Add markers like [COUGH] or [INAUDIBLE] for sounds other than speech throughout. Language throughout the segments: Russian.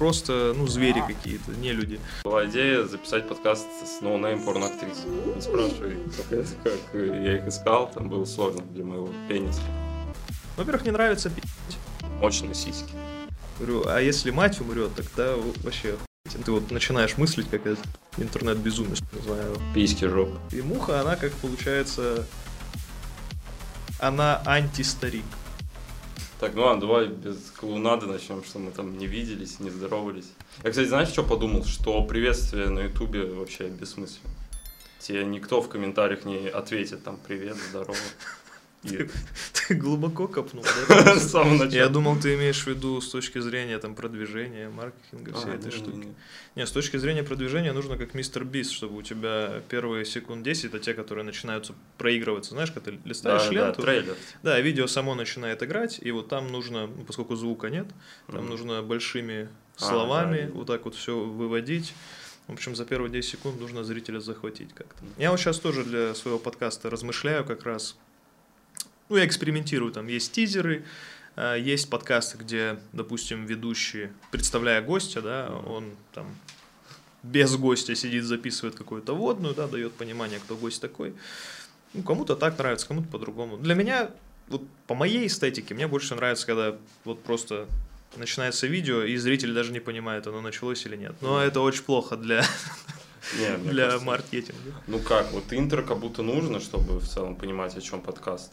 просто, ну, звери какие-то, не люди. Была идея записать подкаст с no-name порноактрис. Не спрашивай, как, как я их искал, там было сложно для моего пениса. Во-первых, не нравится пи***. Мощные сиськи. Говорю, а если мать умрет, тогда вообще ты вот начинаешь мыслить, как этот интернет-безумец, не знаю. Письки жоп. И муха, она как получается, она антистарик. Так, ну ладно, давай без клоунады начнем, что мы там не виделись, не здоровались. Я, кстати, знаешь, что подумал? Что приветствие на ютубе вообще бессмысленно. Тебе никто в комментариях не ответит там привет, здорово. [LAUGHS] Ты глубоко копнул, да? [LAUGHS] с самого начала. Я думал, ты имеешь в виду с точки зрения там продвижения, маркетинга, А, всей этой не, штуки. не, не. Не, с точки зрения продвижения нужно как мистер Бист, чтобы у тебя первые секунд 10 это те, которые начинаются проигрываться. Знаешь, когда ты листаешь Да, да, ленту, трейлер. да, видео само начинает играть, и вот там нужно, ну, поскольку звука нет, там нужно большими А, словами да. вот так вот все выводить. В общем, за первые 10 секунд нужно зрителя захватить как-то. Я вот сейчас тоже для своего подкаста размышляю как раз. Ну, я экспериментирую, там есть тизеры, а, есть подкасты, где, допустим, ведущий, представляя гостя, да, он там без гостя сидит, записывает какую-то водную, да, дает понимание, кто гость такой. Ну, кому-то так нравится, кому-то по-другому. Для меня, вот по моей эстетике, мне больше нравится, когда вот просто начинается видео, и зритель даже не понимает, оно началось или нет. Но это очень плохо для, Не, мне [LAUGHS] для кажется, маркетинга. Ну как, вот интро как будто нужно, чтобы в целом понимать, о чем подкаст.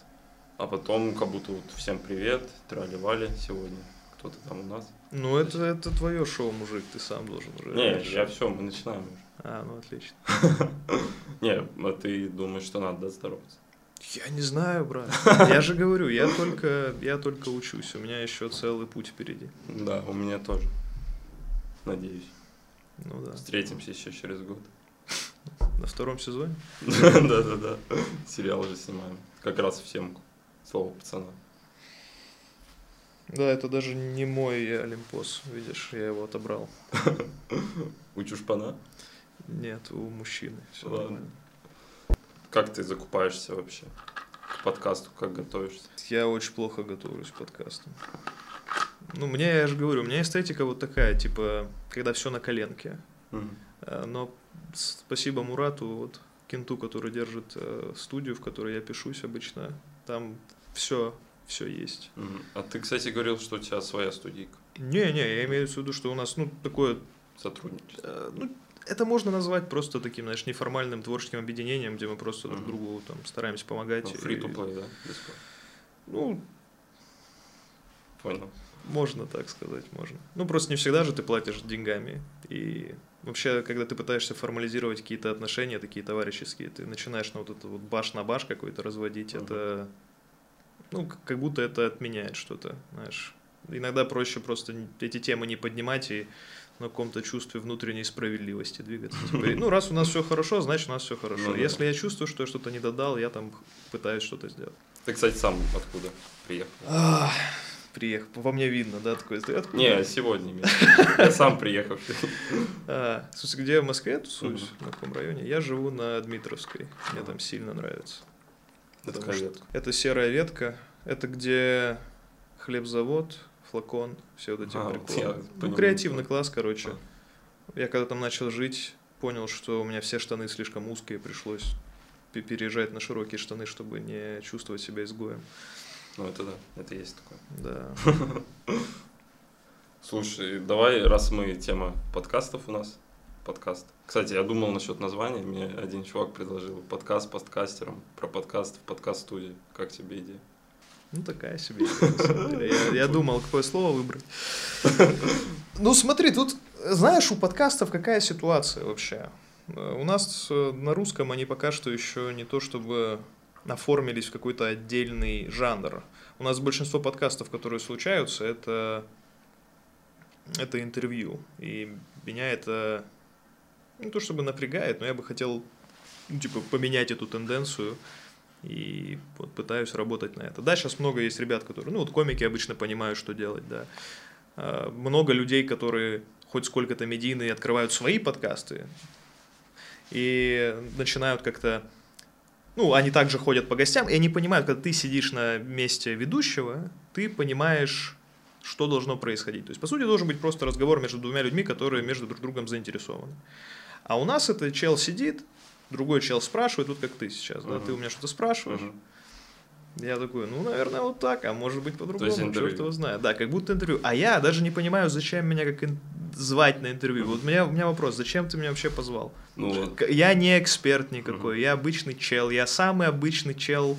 А потом как будто вот всем привет, трали-вали сегодня. Кто-то там у нас. Ну, это, это твое шоу, мужик, ты сам должен уже. Не, решать. я все, мы начинаем уже. А, ну отлично. [LAUGHS] Не, а ты думаешь, что надо здороваться? Я не знаю, брат. [LAUGHS] Я же говорю, я только, я только учусь, у меня еще целый путь впереди. Да, у меня тоже. Надеюсь. Ну да. Встретимся еще через год. На втором сезоне? [LAUGHS] Да-да-да. Сериал уже снимаем. Как раз в темку. Слово пацана. Да, это даже не мой Олимпос, видишь, я его отобрал. [LAUGHS] У чушпана? Нет, у мужчины. Все Ладно. нормально. Как ты закупаешься вообще? К подкасту как готовишься? Я очень плохо готовлюсь к подкастам. Ну, мне, я же говорю, у меня эстетика вот такая, типа, когда все на коленке. А, Но спасибо Мурату, вот, кенту, который держит э, студию, в которой я пишусь обычно. Там все, все есть. А ты, кстати, говорил, что у тебя своя студийка. Не-не, я имею в виду, что у нас, ну, такое, Сотрудничество. э, ну, это можно назвать просто таким, знаешь, неформальным творческим объединением, где мы просто друг другу там стараемся помогать. Ну, и- Free to play, да? Бесплатно. Ну, Понял. Можно так сказать, можно. Ну, просто не всегда же ты платишь деньгами. И вообще, когда ты пытаешься формализировать какие-то отношения, такие товарищеские, ты начинаешь на вот это вот баш на баш какой-то разводить, Мгм. это, ну, как будто это отменяет что-то, знаешь. Иногда проще просто эти темы не поднимать и на каком-то чувстве внутренней справедливости двигаться. Типа, ну, раз у нас все хорошо, значит, у нас все хорошо. Ну да. Если я чувствую, что я что-то не додал, я там пытаюсь что-то сделать. Ты, кстати, сам откуда приехал? Приехал. Во мне видно, да, такой, откуда? Не, сегодня именно. [LAUGHS] Я сам приехавший. А, в смысле, где я в Москве тусуюсь, на каком районе? Я живу на Дмитровской. Мне там сильно нравится. Это ветка? Это серая ветка. Это где хлебзавод, флакон, все вот эти А, приколы. я ну, креативный класс, короче. А. Я когда там начал жить, понял, что у меня все штаны слишком узкие, пришлось пе- переезжать на широкие штаны, чтобы не чувствовать себя изгоем. Ну, это да, это есть такое. Да. [LAUGHS] Слушай, давай, раз мы тема подкастов у нас, подкаст. Кстати, я думал насчет названия, мне один чувак предложил подкаст подкастером, про подкаст в подкаст-студии. Как тебе идея? Ну, такая себе. Я, я думал, какое слово выбрать. [LAUGHS] Ну, смотри, тут, знаешь, у подкастов какая ситуация вообще? Э, У нас э, на русском они пока что еще не то чтобы оформились в какой-то отдельный жанр. У нас большинство подкастов, которые случаются, это, это интервью. И меня это не то чтобы напрягает, но я бы хотел ну, типа, поменять эту тенденцию и вот пытаюсь работать на это. Да, сейчас много есть ребят, которые, ну вот комики обычно понимают, что делать, да. А, Много людей, которые хоть сколько-то медийные, открывают свои подкасты и начинают как-то, ну, они также ходят по гостям, и они понимают, когда ты сидишь на месте ведущего, ты понимаешь что должно происходить. То есть, по сути, должен быть просто разговор между двумя людьми, которые между друг другом заинтересованы. А у нас это чел сидит, другой чел спрашивает, вот как ты сейчас, да, ты у меня что-то спрашиваешь. Я такой, ну, наверное, вот так, а может быть по-другому, черт его знает. Да, как будто интервью. А я даже не понимаю, зачем меня как ин... звать на интервью. Вот у меня, у меня вопрос, зачем ты меня вообще позвал? Ну, я не эксперт никакой, я обычный чел, я самый обычный чел,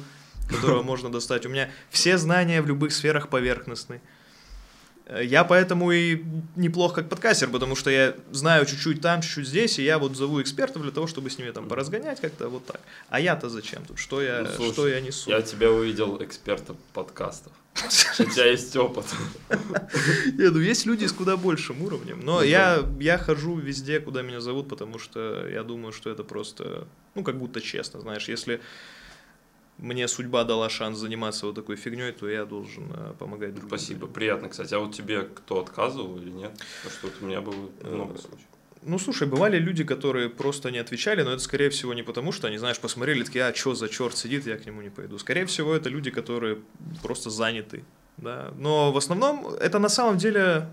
которого [LAUGHS] можно достать. У меня все знания в любых сферах поверхностные. Я поэтому и неплох как подкастер, потому что я знаю чуть-чуть там, чуть-чуть здесь, и я вот зову экспертов для того, чтобы с ними там поразгонять как-то вот так. А я-то зачем тут? Что я, ну, слушай, что я несу? Я тебя увидел экспертом подкастов. У тебя есть опыт. [LAUGHS] Нет, ну есть люди с куда большим уровнем. Но ну я, я хожу везде, куда меня зовут, потому что я думаю, что это просто, ну, как будто честно, знаешь, если мне судьба дала шанс заниматься вот такой фигней, то я должен э, помогать другим. Спасибо, приятно, кстати. А вот тебе кто отказывал или нет? Потому что у меня было э, много случаев. Ну, слушай, бывали люди, которые просто не отвечали, но это, скорее всего, не потому, что они, знаешь, посмотрели, такие, а, что за черт сидит, я к нему не пойду. Скорее всего, это люди, которые просто заняты, да. Но в основном это на самом деле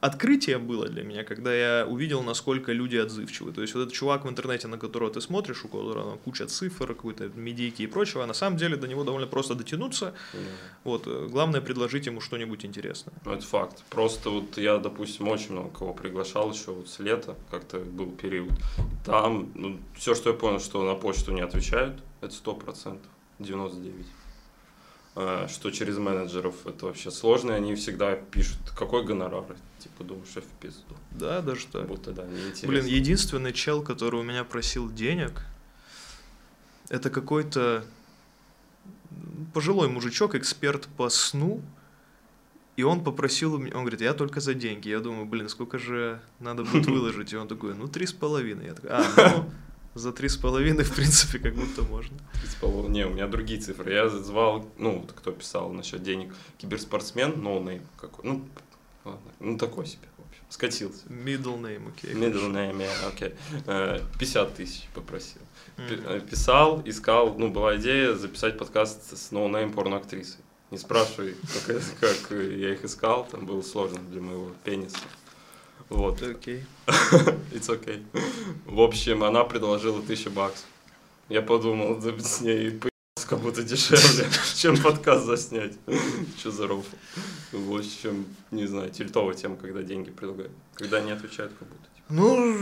открытие было для меня, когда я увидел, насколько люди отзывчивы. То есть вот этот чувак в интернете, на которого ты смотришь, у которого там куча цифр, какой-то медийки и прочего, а на самом деле до него довольно просто дотянуться. Вот, э, главное предложить ему что-нибудь интересное. Ну, это факт. Просто вот я, допустим, очень много кого приглашал еще вот с лета, как-то был период. Там, ну, все, что я понял, что на почту не отвечают, это сто процентов, 99 а, что через менеджеров это вообще сложно, и они всегда пишут, какой гонорар, типа думаешь, что в пизду. Да, даже так. Будто, да, неинтересно. Блин, единственный чел, который у меня просил денег, это какой-то пожилой мужичок, эксперт по сну, и он попросил у меня, он говорит, я только за деньги. Я думаю, блин, сколько же надо будет [LAUGHS] выложить? И он такой, ну, три с половиной. Я такой, а, ну, за три с половиной, в принципе, как будто можно. Три с половиной. Не, у меня другие цифры. Я звал, ну, кто писал насчет денег, киберспортсмен, ну какой, ну, ладно, ну, такой себе, в общем, скатился. Middle name, окей. Okay, Middle name, yeah, окей. Okay. 50 тысяч попросил. Mm-hmm. Писал, искал, ну, была идея записать подкаст с no-name порноактрисой. Не спрашивай, как, как я их искал, там было сложно для моего пениса. Вот. Окей. Okay. [LAUGHS] It's okay. В общем, она предложила тысячу баксов. Я подумал, да, с ней как будто дешевле, [LAUGHS] чем подкаст заснять. [LAUGHS] Что за рофл? В общем, не знаю, тильтовая тема, когда деньги предлагают. Когда не отвечают, как будто. Типа. Ну,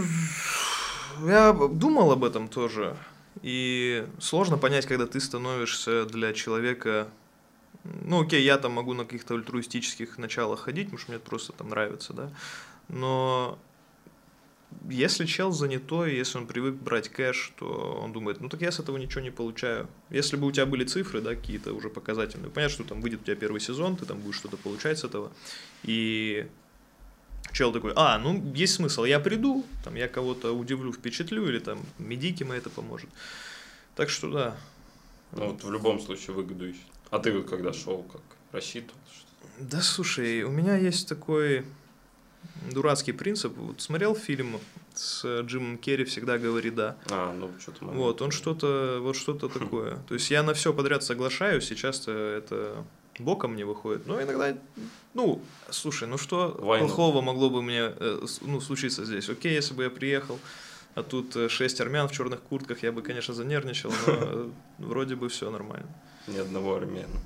я думал об этом тоже. И сложно понять, когда ты становишься для человека ну, окей, я там могу на каких-то альтруистических началах ходить, потому что мне это просто там нравится, да но если чел занятой, если он привык брать кэш, то он думает, ну так я с этого ничего не получаю. Если бы у тебя были цифры, да, какие-то уже показательные, понятно, что там выйдет у тебя первый сезон, ты там будешь что-то получать с этого, и чел такой, а, ну есть смысл, я приду, там я кого-то удивлю, впечатлю, или там медики мои это поможет. Так что да. Ну вот в любом случае выгоду ищет. А ты вот когда шел, как рассчитывал? Что да слушай, у меня есть такой дурацкий принцип. Вот смотрел фильм с Джимом Керри «Всегда говори да». А, ну что-то... Вот, он что-то, вот что-то такое. То есть я на все подряд соглашаюсь, сейчас это боком не выходит. Но иногда, ну, слушай, ну что Why плохого not? могло бы мне э, ну, случиться здесь? Окей, если бы я приехал, а тут э, шесть армян в черных куртках, я бы, конечно, занервничал, но вроде бы все нормально. Ни одного армяна.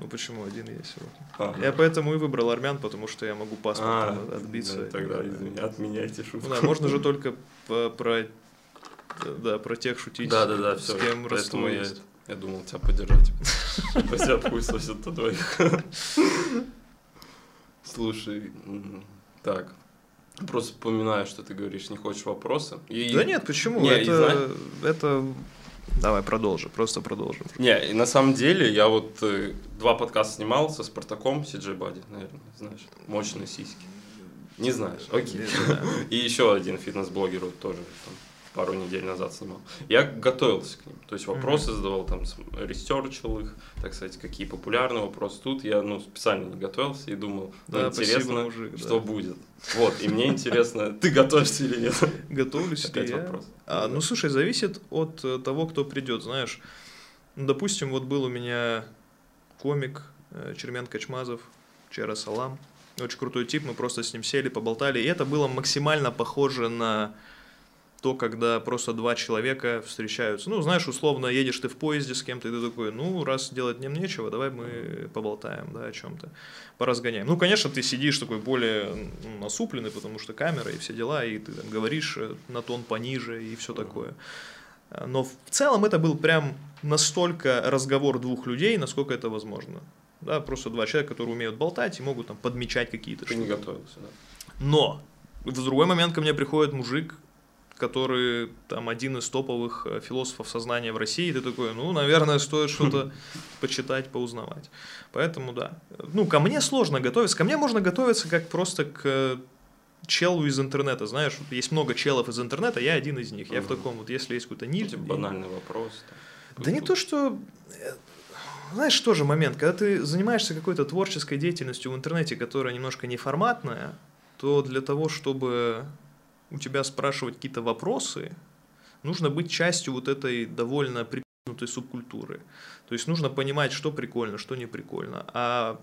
Ну почему один есть? Вот. А, я поэтому и выбрал армян, потому что я могу паспорт а, отбиться. Да, тогда извини, отменяйте шутку. Ну, да, можно же [LAUGHS] только по, про да, про тех шутить, да, да, да, с все, кем родство я, есть. Я думал тебя поддержать. Пусть отпустят от двоих. Слушай, так, Просто вспоминаю, что ты говоришь, не хочешь вопросы. И... Да нет, почему? Не, это, это Давай, продолжи, просто продолжим. Не, и на самом деле я вот э, два подкаста снимал со Спартаком, Сиджей Бади, наверное, знаешь, мощные сиськи. Не знаешь, окей. [LAUGHS] И еще один фитнес-блогер вот тоже там, пару недель назад снимал. Я готовился к ним, то есть вопросы mm-hmm. задавал, там, research ил их, так сказать, какие популярные вопросы. Тут я, ну, специально не готовился и думал, ну, да, интересно, спасибо, мужик, что да. будет. Вот, и мне интересно, ты готовишься или нет? Готовлюсь Опять я. вопрос. А, ну, слушай, зависит от э, того, кто придет, знаешь. Ну, допустим, вот был у меня комик э, Чермен Качмазов, Чера Салам. Очень крутой тип, мы просто с ним сели, поболтали. И это было максимально похоже на то, когда просто два человека встречаются. Ну, знаешь, условно, едешь ты в поезде с кем-то, и ты такой, ну, раз делать мне нечего, давай мы поболтаем, да, о чем-то, поразгоняем. Ну, конечно, ты сидишь такой более насупленный, потому что камера и все дела, и ты там говоришь э, на тон пониже и все такое. Но в целом это был прям настолько разговор двух людей, насколько это возможно. Да, просто два человека, которые умеют болтать и могут там подмечать какие-то Ты не готовился, да? Но в другой момент ко мне приходит мужик, который там один из топовых э, философов сознания в России, и ты такой, ну, наверное, стоит что-то почитать, поузнавать. Поэтому да. Ну, ко мне сложно готовиться. Ко мне можно готовиться как просто к челу из интернета, знаешь, вот есть много челов из интернета, я один из них. Я в таком вот, если есть какой-то низ... Типа банальный вопрос. Там, да не то, что... Э, знаешь, тоже момент, когда ты занимаешься какой-то творческой деятельностью в интернете, которая немножко неформатная, то для того, чтобы у тебя спрашивать какие-то вопросы, нужно быть частью вот этой довольно припнутой субкультуры. То есть нужно понимать, что прикольно, что не прикольно. А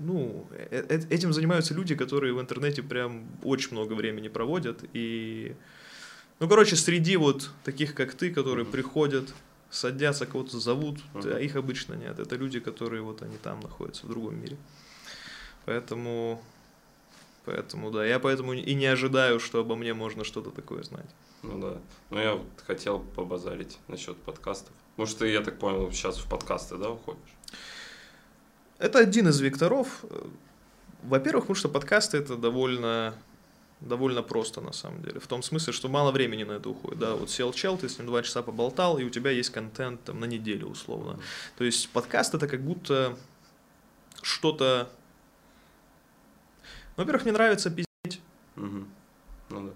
ну, э, э, этим занимаются люди, которые в интернете прям очень много времени проводят. И, ну, короче, среди вот таких, как ты, которые mm-hmm. приходят, садятся, кого-то зовут, mm-hmm. а их обычно нет. Это люди, которые вот они там находятся, в другом мире. Поэтому Поэтому, да, я поэтому и не ожидаю, что обо мне можно что-то такое знать. Ну да. Ну я вот хотел побазарить насчет подкастов. Может, ты, я так понял, сейчас в подкасты, да, уходишь? Это один из векторов. Во-первых, потому что подкасты это довольно довольно просто на самом деле. В том смысле, что мало времени на это уходит. Да, вот сел чел, ты с ним два часа поболтал, и у тебя есть контент там, на неделю условно. Mm-hmm. То есть подкаст это как будто что-то во-первых, мне нравится пиздеть. Угу. Ну да.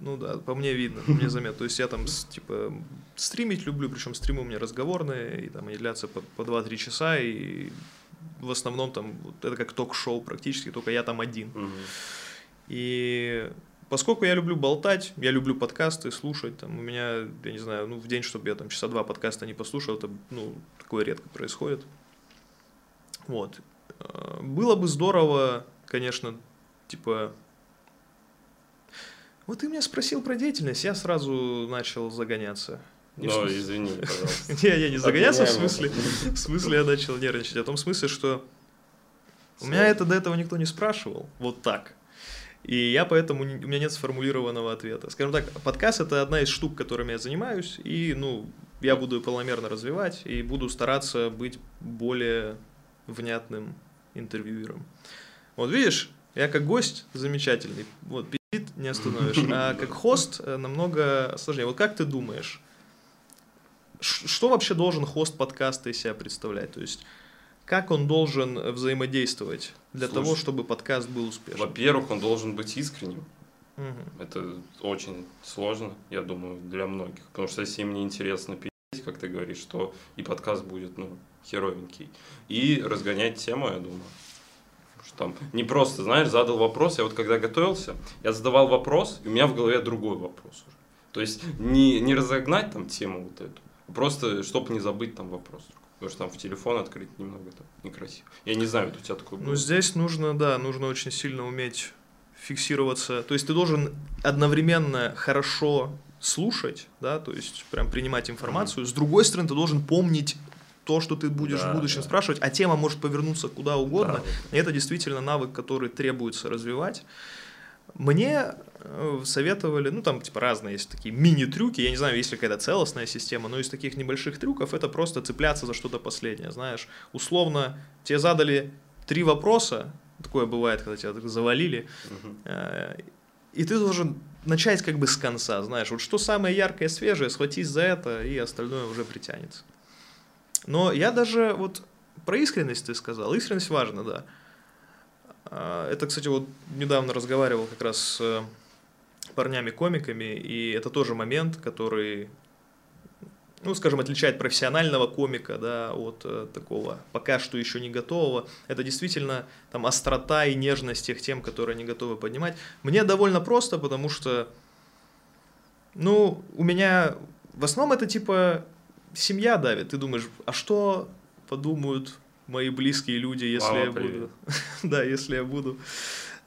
Ну да, по мне видно, мне заметно. То есть я там, типа, стримить люблю, причем стримы у меня разговорные, и там они длятся по, по 2-3 часа, и в основном там, вот, это как ток-шоу практически, только я там один. Угу. И поскольку я люблю болтать, я люблю подкасты слушать, там у меня, я не знаю, ну в день, чтобы я там часа два подкаста не послушал, это, ну, такое редко происходит. Вот. Э, было бы здорово, конечно, типа, вот ты меня спросил про деятельность, я сразу начал загоняться. Не ну, извини, пожалуйста. [LAUGHS] Не, я не загоняться, в смысле, в смысле я начал нервничать, а в том смысле, что у меня это до этого никто не спрашивал, вот так. И я поэтому, у меня нет сформулированного ответа. Скажем так, подкаст это одна из штук, которыми я занимаюсь, и, ну, я буду полномерно развивать, и буду стараться быть более внятным интервьюером. Вот видишь, я как гость замечательный, вот, пиздит не остановишь, а как хост э, намного сложнее. Вот как ты думаешь, что вообще должен хост подкаста из себя представлять? То есть, как он должен взаимодействовать для Слушай, того, чтобы подкаст был успешным? Во-первых, он должен быть искренним. Угу. Это очень сложно, я думаю, для многих. Потому что если им не интересно пить, как ты говоришь, то и подкаст будет, ну, херовенький. И разгонять тему, я думаю что там не просто, знаешь, задал вопрос, я вот когда готовился, я задавал вопрос, и у меня в голове другой вопрос уже. То есть не, не разогнать там тему вот эту, а просто чтобы не забыть там вопрос. Потому что там в телефон открыть немного там некрасиво. Я не знаю, вот у тебя такой Ну, здесь нужно, да, нужно очень сильно уметь фиксироваться. То есть ты должен одновременно хорошо слушать, да, то есть прям принимать информацию. Mm-hmm. С другой стороны, ты должен помнить то, что ты будешь да, в будущем да. спрашивать, а тема может повернуться куда угодно. Да. И это действительно навык, который требуется развивать. Мне э, советовали, ну там типа разные есть такие мини-трюки, я не знаю, есть ли какая-то целостная система, но из таких небольших трюков это просто цепляться за что-то последнее, знаешь. Условно, тебе задали три вопроса, такое бывает, когда тебя завалили, угу. и ты должен начать как бы с конца, знаешь, вот что самое яркое, свежее, схватись за это, и остальное уже притянется. Но я даже вот про искренность ты сказал. Искренность важна, да. А, это, кстати, вот недавно разговаривал как раз с э, парнями-комиками, и это тоже момент, который, ну, скажем, отличает профессионального комика, да, от э, такого пока что еще не готового. Это действительно там острота и нежность тех тем, которые они готовы поднимать. Мне довольно просто, потому что, ну, у меня в основном это типа семья давит. Ты думаешь, а что подумают мои близкие люди, если Мама, я привет. буду, [LAUGHS] да, если я буду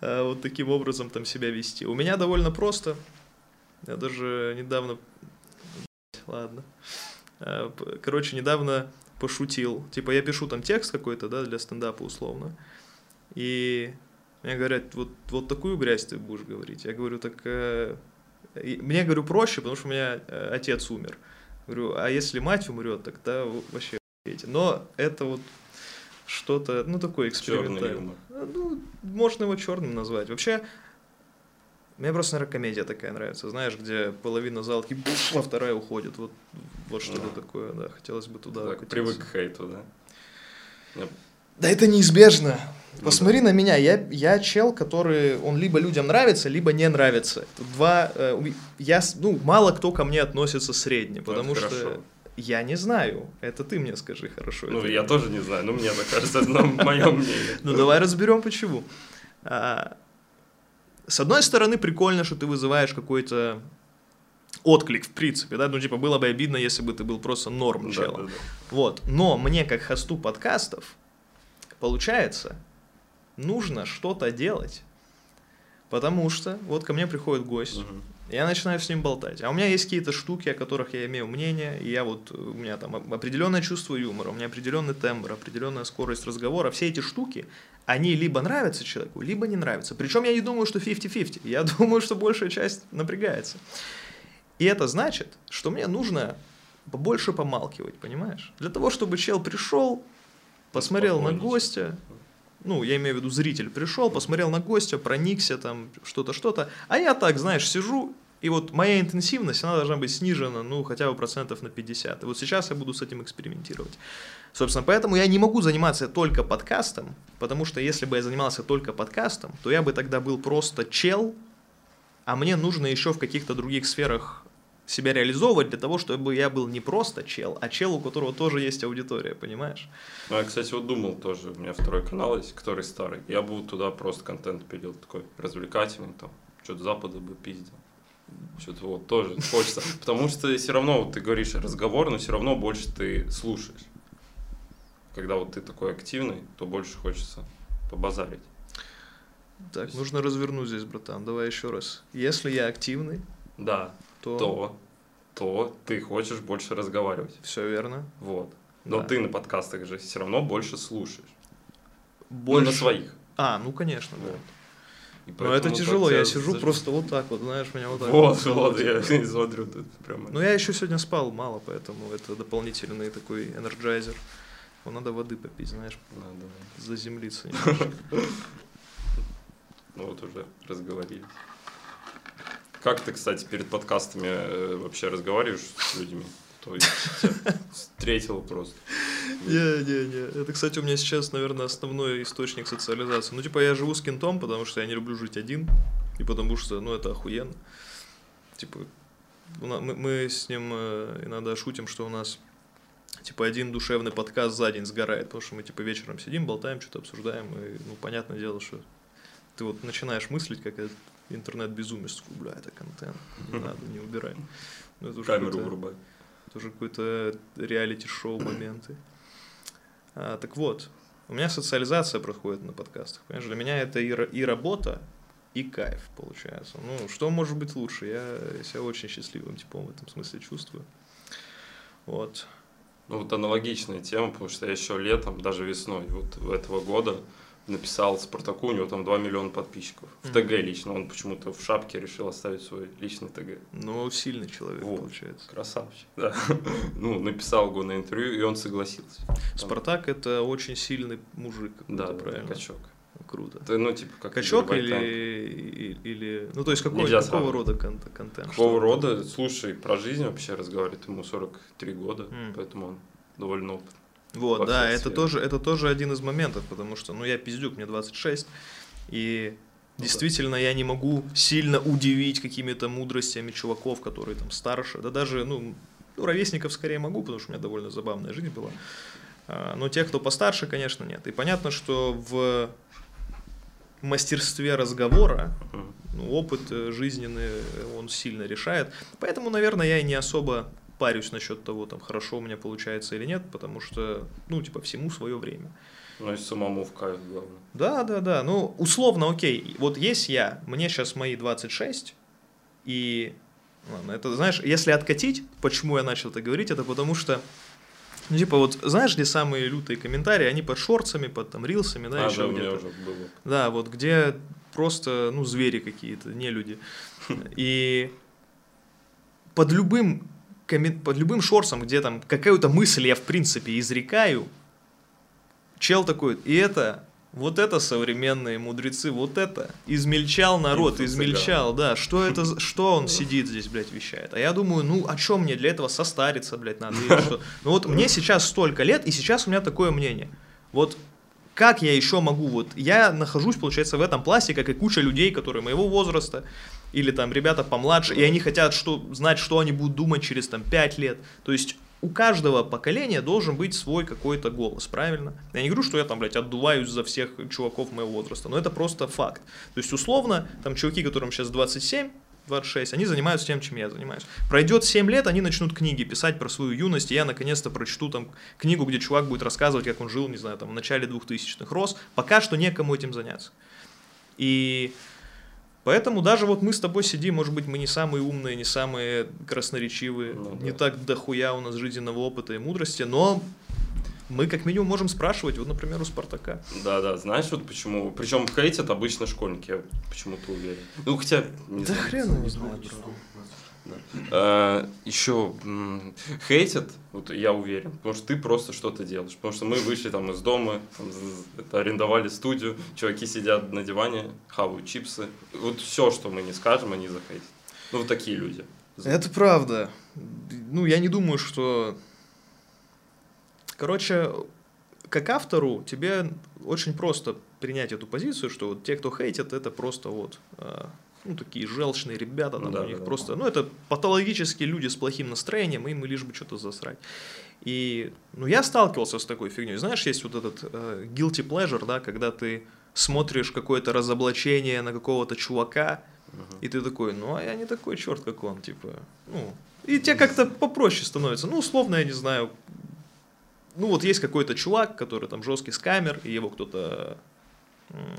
э, вот таким образом там себя вести. У меня довольно просто. Я даже недавно, ладно, Э, короче, недавно пошутил. Типа я пишу там текст какой-то, да, для стендапа условно, и мне говорят, вот вот такую грязь ты будешь говорить. Я говорю, так э, мне говорю проще, потому что у меня э, отец умер. Говорю, а если мать умрет, тогда вообще охуеть. Но это вот что-то, ну, такое экспериментальное. А, Ну, можно его черным назвать. Вообще, мне просто, наверное, комедия такая нравится, знаешь, где половина зала таки буш, а вторая уходит. Вот, вот что-то Да. такое, да, хотелось бы туда Так, привык к хейту, да? Да это неизбежно. Ну Посмотри на меня, я, я чел, который, он либо людям нравится, либо не нравится. Это два, э, я, ну, мало кто ко мне относится средне, потому это что хорошо. я не знаю, это ты мне скажи хорошо. Ну, это я тоже не знаю, но мне так кажется, это [LAUGHS] мое мнение. Ну давай разберем почему. А, с одной стороны, прикольно, что ты вызываешь какой-то отклик, в принципе, да, ну типа было бы обидно, если бы ты был просто норм Да, челом. да, да. Вот, но мне как хосту подкастов, получается, нужно что-то делать, потому что вот ко мне приходит гость, Мгм. я начинаю с ним болтать. А у меня есть какие-то штуки, о которых я имею мнение, и я вот, у меня там определенное чувство юмора, у меня определенный тембр, определенная скорость разговора. Все эти штуки, они либо нравятся человеку, либо не нравятся. Причем я не думаю, что 50-50. Я [LAUGHS] думаю, что большая часть напрягается. И это значит, что мне нужно побольше помалкивать, понимаешь? Для того, чтобы чел пришел, посмотрел на гостя, ну, я имею в виду, зритель пришел, посмотрел на гостя, проникся там, что-то, что-то, а я так, знаешь, сижу, и вот моя интенсивность, она должна быть снижена, ну, хотя бы процентов на 50. И вот сейчас я буду с этим экспериментировать. Собственно, поэтому я не могу заниматься только подкастом, потому что если бы я занимался только подкастом, то я бы тогда был просто чел, а мне нужно еще в каких-то других сферах себя реализовывать для того, чтобы я был не просто чел, а чел, у которого тоже есть аудитория, понимаешь? Ну, я, кстати, вот думал тоже, у меня второй канал есть, который старый. Я бы туда просто контент пилил такой развлекательный, там, что-то запада бы пиздил. Что-то вот тоже хочется. [LAUGHS] Потому что все равно, вот ты говоришь разговор, но все равно больше ты слушаешь. Когда вот ты такой активный, то больше хочется побазарить. Так, есть- нужно развернуть здесь, братан. Давай еще раз. Если я активный, Да, то, то, то ты хочешь больше разговаривать. все верно. Вот. Но Да. ты на подкастах же все равно больше слушаешь. Больше... Ну, на своих. А, ну конечно, да. Вот. И Но это тяжело, я сижу заж- просто вот так вот, знаешь, меня вот так Вот, вот, вот. я [LAUGHS] смотрю тут прямо. Но я еще сегодня спал мало, поэтому это дополнительный такой энерджайзер. Ну, надо воды попить, знаешь, Надо. заземлиться немножко. [LAUGHS] Ну вот уже разговорились. Как ты, кстати, перед подкастами э, вообще разговариваешь с людьми? То есть тебя встретил просто. Не-не-не. Это, кстати, у меня сейчас, наверное, основной источник социализации. Ну, типа, я живу с кентом, потому что я не люблю жить один. И потому что, ну, это охуенно. Типа, мы, мы с ним э, иногда шутим, что у нас, типа, один душевный подкаст за день сгорает. Потому что мы, типа, вечером сидим, болтаем, что-то обсуждаем. И, ну, понятное дело, что ты вот начинаешь мыслить, как этот интернет-безумец. Фу, Бля, это контент. Не [LAUGHS] надо, не убирай. Ну, это уже Камеру вырубай. тоже какой-то реалити-шоу моменты. А, так вот, у меня социализация происходит на подкастах. Понимаешь, для меня это и, и работа, и кайф, получается. Ну, что может быть лучше? Я себя очень счастливым типом в этом смысле чувствую. Вот. Ну вот аналогичная тема, потому что я еще летом, даже весной вот этого года написал Спартаку, у него там 2 миллиона подписчиков. В. ТГ лично, он почему-то в шапке решил оставить свой личный ТГ. Но сильный человек, Вот. получается. Красавчик, да. [LAUGHS] Ну, написал его на интервью, и он согласился. Спартак это очень сильный мужик. Да, правильно. качок. Круто. Это, ну, типа, как Качок или, или... Ну, то есть, какой, Нельзя какого сравнивать. рода кон- контент? Какого рода? Слушай, про жизнь вообще разговаривает, ему 43 года, М. поэтому он довольно опытный. Вот, во да, это тоже, это тоже один из моментов, потому что, ну, я пиздюк, мне 26, и Ну да. действительно я не могу сильно удивить какими-то мудростями чуваков, которые там старше, да даже, ну, ну, ровесников скорее могу, потому что у меня довольно забавная жизнь была, А, но те, кто постарше, конечно, нет. И понятно, что в мастерстве разговора ну, опыт э, жизненный, э, он сильно решает. Поэтому, наверное, я и не особо парюсь насчет того, там, хорошо у меня получается или нет, потому что, ну, типа, всему свое время. Ну и самому в кайф главное. Да, да, да. Ну, условно, окей. Вот есть я, мне сейчас мои 26, и ладно, это, знаешь, если откатить, почему я начал это говорить, это потому что ну, типа, вот, знаешь, где самые лютые комментарии? Они под шорцами, под там рилсами, да, а, еще да, где-то. уже было. Да, вот где просто, ну, звери какие-то, не люди. [LAUGHS] И под любым, коммен- под любым шорсом, где там какую-то мысль я, в принципе, изрекаю, чел такой, и это, вот это современные мудрецы, вот это, измельчал народ, измельчал, да, что это, [LAUGHS] что он сидит здесь, блядь, вещает. А я думаю, ну, а что мне для этого состариться, блядь, надо или что? Ну, вот мне сейчас столько лет, и сейчас у меня такое мнение. Вот как я еще могу, вот я нахожусь, получается, в этом пласте, как и куча людей, которые моего возраста, или там ребята помладше, и они хотят что, знать, что они будут думать через там 5 лет. То есть у каждого поколения должен быть свой какой-то голос, правильно? Я не говорю, что я там, блядь, отдуваюсь за всех чуваков моего возраста, но это просто факт. То есть, условно, там чуваки, которым сейчас 27, 26, они занимаются тем, чем я занимаюсь. Пройдет 7 лет, они начнут книги писать про свою юность, и я наконец-то прочту там книгу, где чувак будет рассказывать, как он жил, не знаю, там, в начале 2000-х, рос. Пока что некому этим заняться. И поэтому даже вот мы с тобой сидим, может быть, мы не самые умные, не самые красноречивые, Ну да. не так дохуя у нас жизненного опыта и мудрости, но мы как минимум можем спрашивать, вот, например, у Спартака. Да, да, знаешь вот почему? Причем хейтят обычно школьники, я почему-то уверен. Ну, хотя, не Да знаю. хрен его знает, А, еще хейтят, вот я уверен, потому что ты просто что-то делаешь. Потому что мы вышли там из дома, там, это, арендовали студию, чуваки сидят на диване, хавают чипсы. Вот все, что мы не скажем, они захейтят. Ну, вот такие люди. Это правда. Ну, я не думаю, что... Короче, как автору тебе очень просто принять эту позицию, что вот те, кто хейтят, это просто вот... э, Ну, такие желчные ребята, там Да, у них да. просто... Ну, это патологические люди с плохим настроением, им лишь бы что-то засрать. И, ну, я сталкивался с такой фигней. Знаешь, есть вот этот э, guilty pleasure, да, когда ты смотришь какое-то разоблачение на какого-то чувака, и ты такой, ну, а я не такой черт, как он, типа, ну, и тебе как-то попроще становится. Ну, условно, я не знаю, ну, вот есть какой-то чувак, который там жесткий скамер, и его кто-то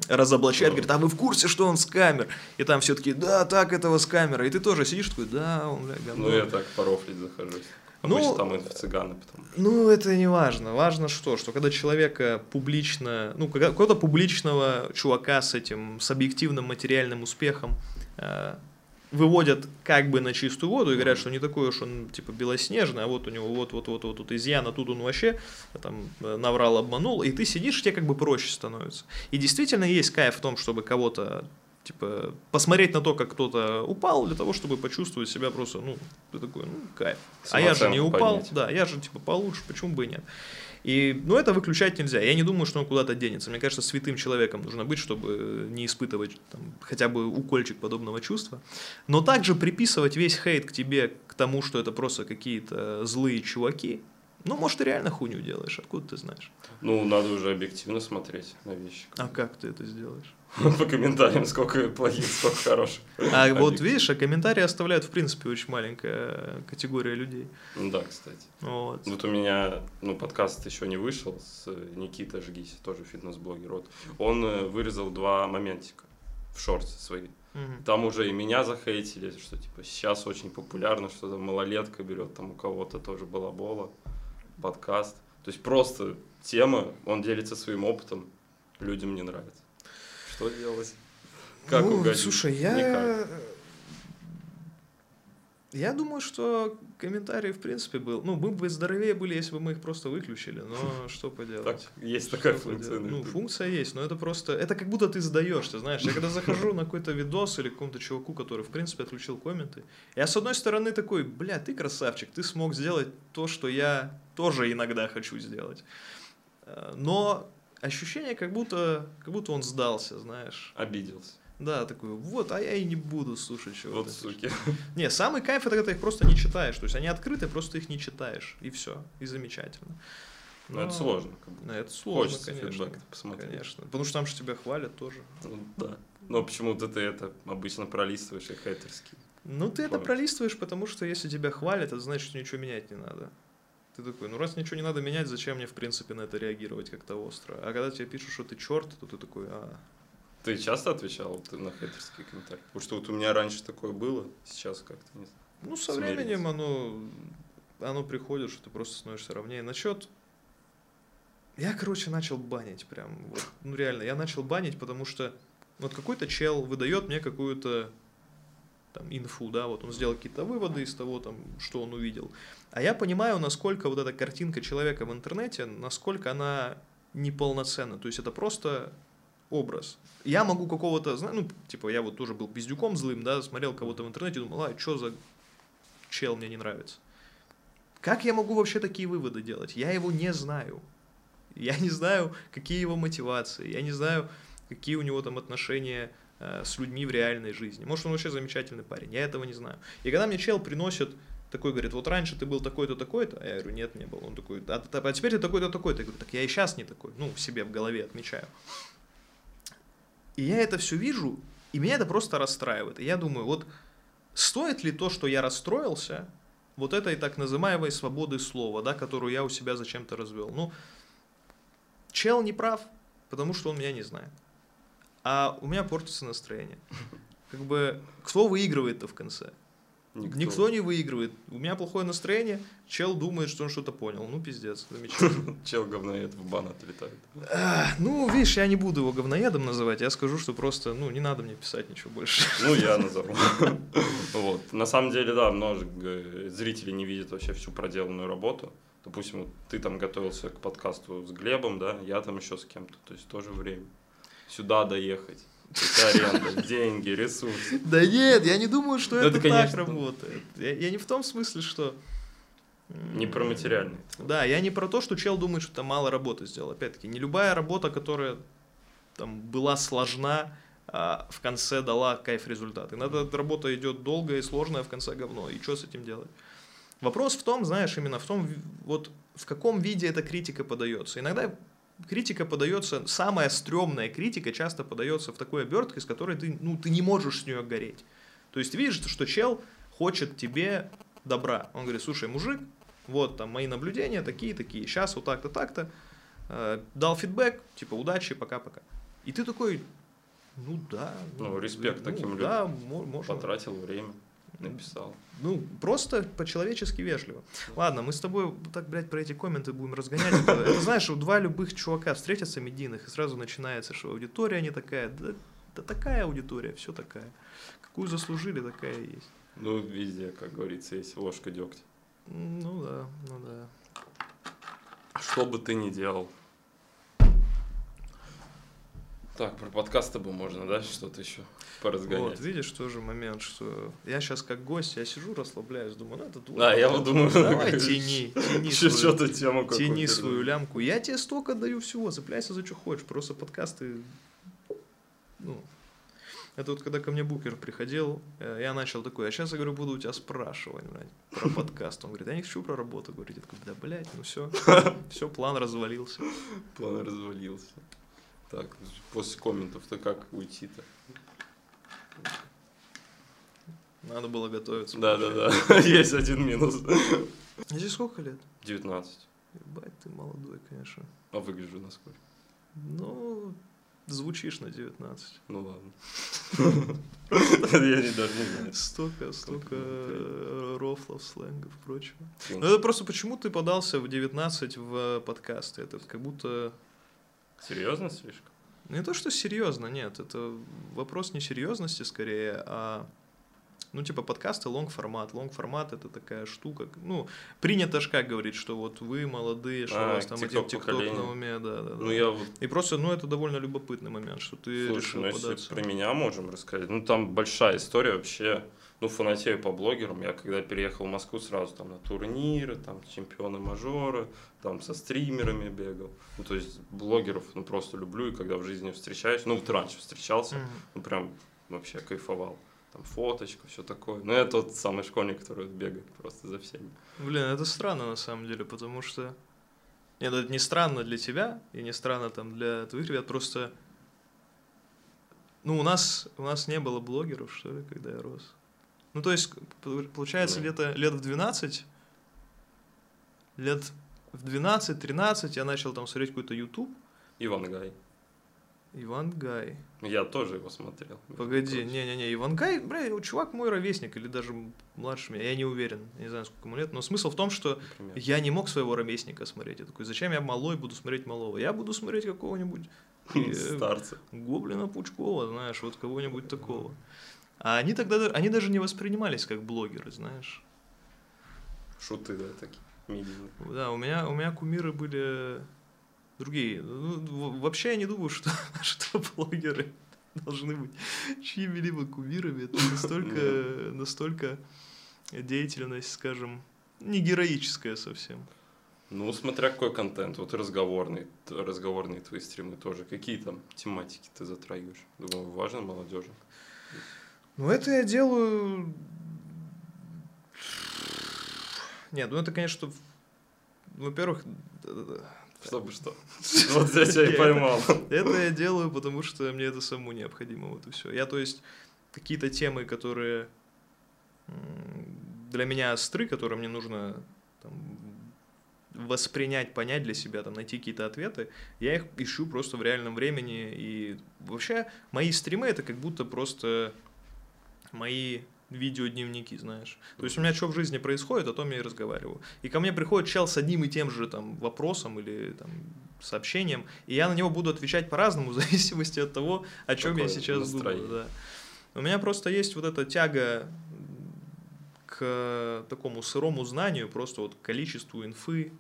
разоблачает, говорит, а вы в курсе, что он скамер? И там все таки да, так, этого скамера. И ты тоже сидишь такой, да, он, бля, говно. Ну, я так порофлить захожусь. Ну, Обычно там инфо-цыганы потом. Ну, это не важно. Важно что? Что когда человека публично, ну, когда- какого-то публичного чувака с этим, с объективным материальным успехом э, выводят как бы на чистую воду и говорят, что не такой уж он, типа, белоснежный, а вот у него вот-вот-вот-вот тут изъян, а тут он вообще э, там э, наврал, обманул, и ты сидишь, тебе как бы проще становится. И действительно есть кайф в том, чтобы кого-то типа, посмотреть на то, как кто-то упал, для того, чтобы почувствовать себя просто, ну, ты такой, ну, кайф. А я же не упал, поднять. да, я же, типа, получше, почему бы и нет. И, ну, это выключать нельзя. Я не думаю, что он куда-то денется. Мне кажется, святым человеком нужно быть, чтобы не испытывать там, хотя бы укольчик подобного чувства. Но также приписывать весь хейт к тебе, к тому, что это просто какие-то злые чуваки, ну, может, ты реально хуйню делаешь, откуда ты знаешь? Ну, надо уже объективно смотреть на вещи. А как ты это сделаешь? [LAUGHS] По комментариям, сколько плохих, сколько хороших. А вот видишь, а комментарии оставляют, в принципе, очень маленькая категория людей. Да, кстати. Вот. Вот у меня, ну, подкаст еще не вышел с Никитой Жгись, тоже фитнес-блогер. Вот. Он э, вырезал два моментика в шорты свои. Там уже и меня захейтили, что типа сейчас очень популярно, что там малолетка берет, там у кого-то тоже балабола, подкаст. То есть просто тема, он делится своим опытом, людям не нравится. Что делать? Как ну, угодить? Слушай, я... Никак. Я думаю, что комментарий, в принципе, был... Ну, мы бы здоровее были, если бы мы их просто выключили, но [LAUGHS] что поделать. Так, есть такая Что функция. поделать? на Ну, функция есть, но это просто... Это как будто ты сдаешься, знаешь. Я когда захожу на какой-то видос или какому-то чуваку, который, в принципе, отключил комменты, я, с одной стороны, такой, бля, ты красавчик, ты смог сделать то, что я тоже иногда хочу сделать. Э, Но ощущение, как будто, как будто он сдался, знаешь. Обиделся. Да, такой, вот, а я и не буду слушать чего Вот суки. [LAUGHS] Не, самый кайф это когда ты их просто не читаешь. То есть они открыты, просто их не читаешь. И все. И замечательно. Но это сложно. как будто. Ну, это сложно, Хочется конечно. посмотреть. Конечно. Потому что там же тебя хвалят тоже. Ну, да. Но почему-то ты это обычно пролистываешь и хейтерский. Ну, ты это Помните? пролистываешь, потому что если тебя хвалят, это значит, что ничего менять не надо. Ты такой, ну раз ничего не надо менять, зачем мне, в принципе, на это реагировать как-то остро? А когда тебе пишут, что ты черт, то ты такой, а, Ты часто отвечал вот на хейтерские комментарии? Потому что вот у меня раньше такое было, сейчас как-то не знаю. Ну, со Смириться. временем оно, оно приходит, что ты просто становишься ровнее. Насчет... Я, короче, начал банить прям. Вот, ну, реально, я начал банить, потому что вот какой-то чел выдает мне какую-то там инфу, да, вот он сделал какие-то выводы из того, там, что он увидел. А я понимаю, насколько вот эта картинка человека в интернете, насколько она неполноценна. То есть это просто образ. Я могу какого-то, ну, типа, я вот тоже был пиздюком злым, да, смотрел кого-то в интернете, думал, а, что за чел мне не нравится. Как я могу вообще такие выводы делать? Я его не знаю. Я не знаю, какие его мотивации, я не знаю, какие у него там отношения с людьми в реальной жизни. Может, он вообще замечательный парень, я этого не знаю. И когда мне чел приносит такой, говорит, вот раньше ты был такой-то, такой-то, а я говорю, нет, не был. Он такой, а, а теперь ты такой-то, такой-то. Я говорю, так я и сейчас не такой, ну, себе в голове отмечаю. И я это все вижу, и меня это просто расстраивает. И я думаю, вот стоит ли то, что я расстроился, вот этой так называемой свободы слова, да, которую я у себя зачем-то развел. Ну, чел не прав, потому что он меня не знает. А у меня портится настроение. Как бы, кто выигрывает-то в конце? Никто. не выигрывает. У меня плохое настроение, чел думает, что он что-то понял. Ну, пиздец, замечательно. [LAUGHS] Чел говноед в бан отлетает. Ну, видишь, я не буду его говноедом называть, я скажу, что просто, ну, не надо мне писать ничего больше. [LAUGHS] Ну, я назову. [LAUGHS] Вот. На самом деле, да, много зрителей не видят вообще всю проделанную работу. Допустим, ты там готовился к подкасту с Глебом, да, я там еще с кем-то. То есть тоже время. Сюда доехать. Аренда, [LAUGHS] деньги, ресурсы. Да нет, я не думаю, что Да это так работает. Я, не в том смысле, что... Не про материальный. Да, я не про то, что чел думает, что там мало работы сделал. Опять-таки, не любая работа, которая там была сложна, а в конце дала кайф результат. Иногда работа идет долгая и сложная, а в конце говно. И что с этим делать? Вопрос в том, знаешь, именно в том, вот в каком виде эта критика подается. Иногда критика подается, самая стрёмная критика часто подается в такой обертке, с которой ты, ну, ты не можешь с нее гореть. То есть ты видишь, что чел хочет тебе добра. Он говорит, слушай, мужик, вот там мои наблюдения такие-такие, сейчас вот так-то, так-то, Э, дал фидбэк, типа, удачи, пока-пока. И ты такой, ну да. Ну, респект таким Да, мо- можно. Потратил время, написал. Ну, просто по-человечески вежливо. Ладно, мы с тобой так, блядь, про эти комменты будем разгонять. Это, знаешь, вот два любых чувака встретятся медийных, и сразу начинается, что аудитория не такая. Да, да такая аудитория, все такая. Какую заслужили, такая есть. Ну, везде, как говорится, есть ложка дегтя. Ну да, ну да. Что бы ты ни делал. Так, про подкаст с тобой можно, да, что-то еще поразгонять? Вот, видишь, тоже момент, что я сейчас как гость, я сижу, расслабляюсь, думаю, ну это твой Да, я вот думаю, Давай тяни, тяни [LAUGHS] Чё- свою- тему. Тяни свою лямку. Я тебе столько даю всего, цепляйся за что хочешь. Просто подкасты, ну, это вот когда ко мне Букер приходил, э, я начал такой, а сейчас я говорю, буду у тебя спрашивать, блядь, про подкаст. Он говорит, я не хочу про работу говорить. Я такой, да, блядь, ну все, все, план развалился. План развалился. Так, после комментов-то как уйти-то? Надо было готовиться. Да-да-да, [LAUGHS] есть один минус. А тебе сколько лет? 19. Ебать, ты молодой, конечно. А выгляжу на сколько? Ну, звучишь на 19. Ну ладно. [LAUGHS] Я не даже не знаю. Столько, столько рофлов, сленгов и прочего. Ну, Ну это просто почему ты подался в 19 в подкасты? Это как будто... Серьезно слишком? Не то, что серьезно, нет. Это вопрос не серьезности скорее, а... Ну, типа, подкасты лонг-формат. Лонг-формат — это такая штука. Ну, принято ж как говорить, что вот вы молодые, что А, у вас там один тикток на уме, да, да, да. Ну я вот И просто, ну, это довольно любопытный момент, что ты Слушай, решил ну если податься. про меня можем рассказать, ну там большая история вообще, ну фанатею по блогерам, я когда переехал в Москву сразу там на турниры, там чемпионы мажора, там со стримерами бегал, ну то есть блогеров, ну просто люблю, и когда в жизни встречаюсь, ну вот раньше встречался, ну прям вообще кайфовал, там фоточку, все такое, ну я тот самый школьник, который бегает просто за всеми. Блин, это странно на самом деле, потому что... Нет, ну, это не странно для тебя, и не странно там для твоих ребят, просто... Ну, у нас, у нас не было блогеров, что ли, когда я рос. Ну, то есть, получается, Да. где-то лет в 12, лет в 12-13 я начал там смотреть какой-то YouTube. Иван Гай. Иван Гай. Я тоже его смотрел. Погоди, не-не-не, Иван Гай, бля, чувак мой ровесник или даже младше меня, я не уверен, не знаю, сколько ему лет, но смысл в том, что Например. я не мог своего ровесника смотреть. Я такой, зачем я малой буду смотреть малого? Я буду смотреть какого-нибудь [LAUGHS] э, Старцы. Гоблина Пучкова, знаешь, вот кого-нибудь такого. А они тогда, они даже не воспринимались как блогеры, знаешь. Шуты, да, такие. Медийные. Да, у меня, у меня кумиры были другие. Ну, вообще я не думаю, что, [LAUGHS] что блогеры должны быть чьими-либо кумирами. Это настолько, настолько деятельность, скажем, не героическая совсем. Ну, смотря какой контент. Вот разговорный, разговорные твои стримы тоже. Какие там тематики ты затрагиваешь? Думаю, важно молодежи. Ну, это я делаю... Нет, ну это, конечно, во-первых, Чтобы что? Вот я тебя и поймал. Это я делаю, потому что мне это самому необходимо, вот и все. Я, то есть, какие-то темы, которые для меня остры, которые мне нужно там, воспринять, понять для себя, там, найти какие-то ответы, я их ищу просто в реальном времени. И вообще мои стримы это как будто просто мои видеодневники, знаешь. То есть у меня что в жизни происходит, о том я и разговариваю. И ко мне приходит чел с одним и тем же там вопросом или там сообщением, и я на него буду отвечать по-разному, [LAUGHS] в зависимости от того, о чем я Какое сейчас настроение. думаю. Да. У меня просто есть вот эта тяга к такому сырому знанию, просто вот к количеству инфы,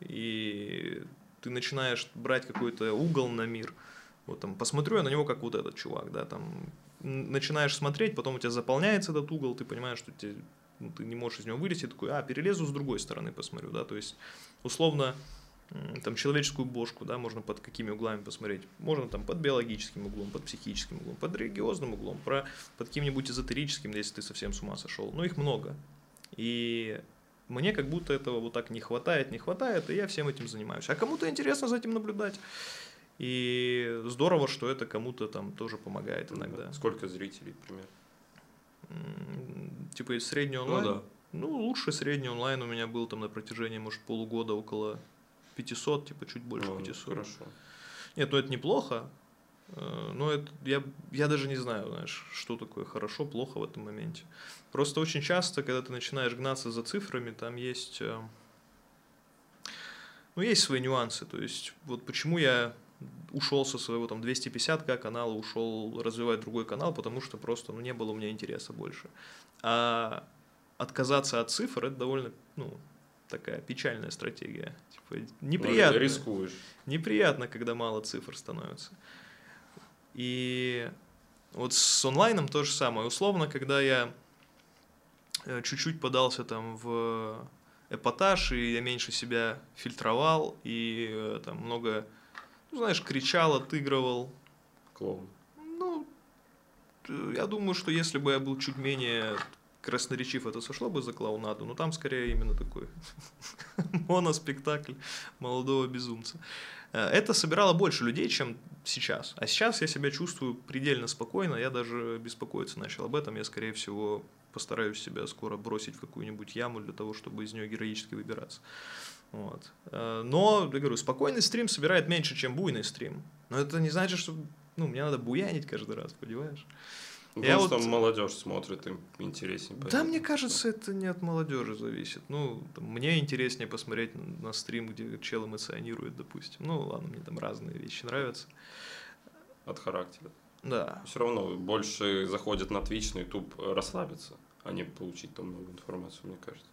и ты начинаешь брать какой-то угол на мир. Вот там посмотрю я на него, как вот этот чувак, да, там начинаешь смотреть, потом у тебя заполняется этот угол, ты понимаешь, что тебе, ну, ты не можешь из него вылезти, такой, а, перелезу с другой стороны, посмотрю, да, то есть, условно, там, человеческую бошку, да, можно под какими углами посмотреть, можно там под биологическим углом, под психическим углом, под религиозным углом, про, под каким-нибудь эзотерическим, если ты совсем с ума сошел, ну, их много, и мне как будто этого вот так не хватает, не хватает, и я всем этим занимаюсь. А кому-то интересно за этим наблюдать. И здорово, что это кому-то там тоже помогает иногда. Сколько зрителей, примерно? Типа из средний Ну онлайн. да. Ну, лучший средний онлайн у меня был там на протяжении, может, полугода около 500, типа чуть больше Ну, 500. Хорошо. Нет, ну это неплохо. э, Но это, я, я даже не знаю, знаешь, что такое хорошо, плохо в этом моменте. Просто очень часто, когда ты начинаешь гнаться за цифрами, там есть, э, ну, есть свои нюансы. То есть, вот почему я ушел со своего там 250к канала, ушел развивать другой канал, потому что просто ну, не было у меня интереса больше. А отказаться от цифр это довольно, ну, такая печальная стратегия. Типа, неприятно. Ну, рискуешь. Неприятно, когда мало цифр становится. И вот с онлайном то же самое. Условно, когда я э, чуть-чуть подался там в эпатаж, и я меньше себя фильтровал, и э, там много, ну, знаешь, кричал, отыгрывал. Клоун. Ну, э, я думаю, что если бы я был чуть менее красноречив, это сошло бы за клоунаду, но там скорее именно такой [LAUGHS] моноспектакль молодого безумца. Э, Это собирало больше людей, чем сейчас. А сейчас я себя чувствую предельно спокойно, я даже беспокоиться начал об этом. Я, скорее всего, постараюсь себя скоро бросить в какую-нибудь яму для того, чтобы из нее героически выбираться. Вот. Э, Но, я говорю, спокойный стрим собирает меньше, чем буйный стрим. Но это не значит, что ну, мне надо буянить каждый раз, понимаешь? Потому Я что вот- молодежь смотрит, им интереснее. Да, мне кажется, это не от молодежи зависит. Ну, там, мне интереснее посмотреть на стрим, где чел эмоционирует, допустим. Ну, ладно, мне там разные вещи нравятся. От характера. Да. Все равно больше заходят на Twitch, на YouTube расслабиться, а не получить там новую информацию, мне кажется.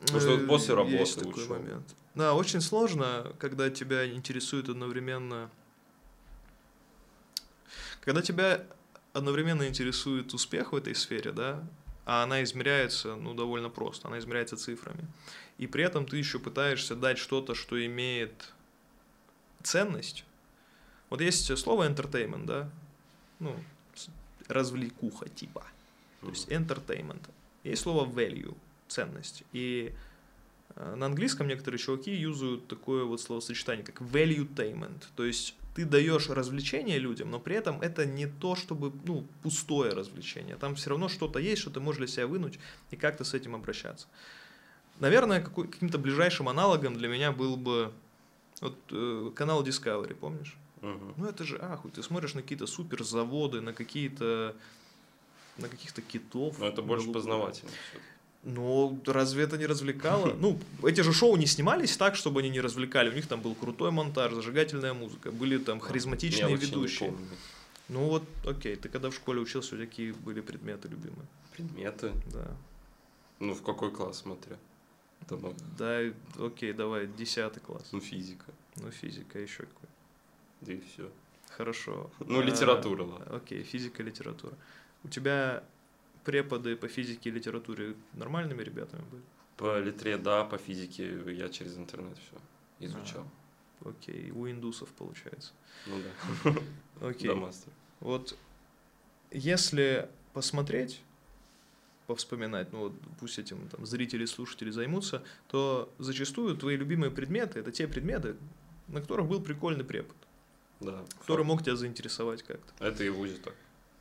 Потому что после Э, работы есть такой лучше. момент. Да, очень сложно, когда тебя интересует одновременно... Когда тебя одновременно интересует успех в этой сфере, да, а она измеряется, ну, довольно просто, она измеряется цифрами. И при этом ты еще пытаешься дать что-то, что имеет ценность. Вот есть слово entertainment, да, ну, развлекуха типа. То есть entertainment. Есть слово value, ценность. И э, на английском некоторые чуваки юзают такое вот словосочетание, как valuetainment. То есть ты даешь развлечение людям, но при этом это не то, чтобы, ну, пустое развлечение. Там все равно что-то есть, что ты можешь для себя вынуть и как-то с этим обращаться. Наверное, какой, каким-то ближайшим аналогом для меня был бы вот, э, канал Discovery, помнишь? Мгм. Ну это же ахуй, ты смотришь на какие-то суперзаводы, на какие-то на каких-то китов. Но это больше познавательно. Но разве это не развлекало? [LAUGHS] Ну, эти же шоу не снимались так, чтобы они не развлекали. У них там был крутой монтаж, зажигательная музыка, были там харизматичные не ведущие. Ну вот, окей, ты когда в школе учился, у тебя какие были предметы любимые? Предметы. Да. Ну, в какой класс смотря? Там, э, Да, окей, давай, десятый класс. ну, физика. Ну, физика еще какой. Да и все. Хорошо. Ну, А, литература, ладно. Окей, физика, литература. У тебя преподы по физике и литературе нормальными ребятами были? По литре, да, по физике я через интернет все изучал. Окей, у индусов получается. Ну да. [LAUGHS] Окей. Да, мастер. Вот если посмотреть, повспоминать, ну вот пусть этим там, зрители, слушатели займутся, то зачастую твои любимые предметы это те предметы, на которых был прикольный препод, Да. который мог тебя заинтересовать как-то. Это и в ВУЗе так.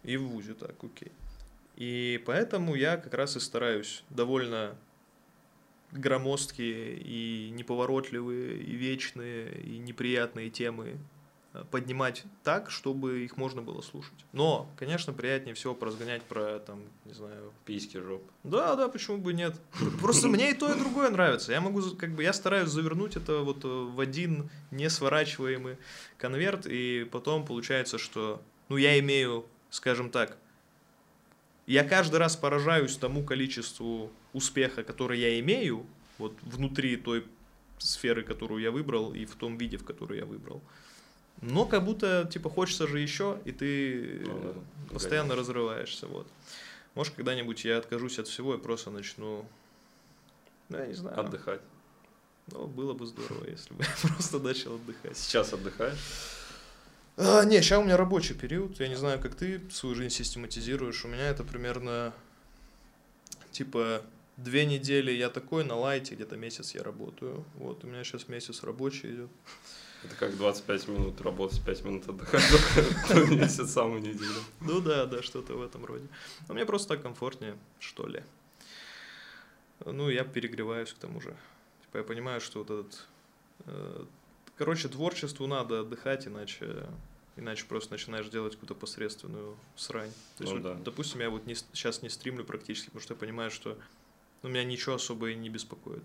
И в ВУЗе так, окей. И поэтому я как раз и стараюсь довольно громоздкие и неповоротливые, и вечные, и неприятные темы э, поднимать так, чтобы их можно было слушать. Но, конечно, приятнее всего поразгонять про, там, не знаю... Письки, жоп. Да, да, почему бы нет. [LAUGHS] Просто мне и то, и другое нравится. Я могу, как бы, я стараюсь завернуть это вот э, в один несворачиваемый конверт, и потом получается, что, ну, я имею, скажем так, я каждый раз поражаюсь тому количеству успеха, который я имею, вот внутри той сферы, которую я выбрал, и в том виде, в который я выбрал. Но как будто, типа, хочется же еще, и ты Ну э, да, постоянно разрываешься, вот. Может, когда-нибудь я откажусь от всего и просто начну, ну, я не знаю. Отдыхать. Ну, было бы здорово, если бы [LAUGHS] я просто начал отдыхать. Сейчас отдыхаешь? А, не, сейчас у меня рабочий период. Я не знаю, как ты свою жизнь систематизируешь. У меня это примерно типа две недели я такой на лайте, где-то месяц я работаю. Вот, у меня сейчас месяц рабочий идет. Это как 25 минут работать, 5 минут отдыхать. Месяц самую неделю. Ну да, да, что-то в этом роде. Но мне просто так комфортнее, что ли. Ну, я перегреваюсь к тому же. Типа я понимаю, что вот этот... э, короче, творчеству надо отдыхать, иначе иначе просто начинаешь делать какую-то посредственную срань. То есть, Ну вот, да. допустим, я вот не, сейчас не стримлю практически, потому что я понимаю, что ну, меня ничего особо и не беспокоит.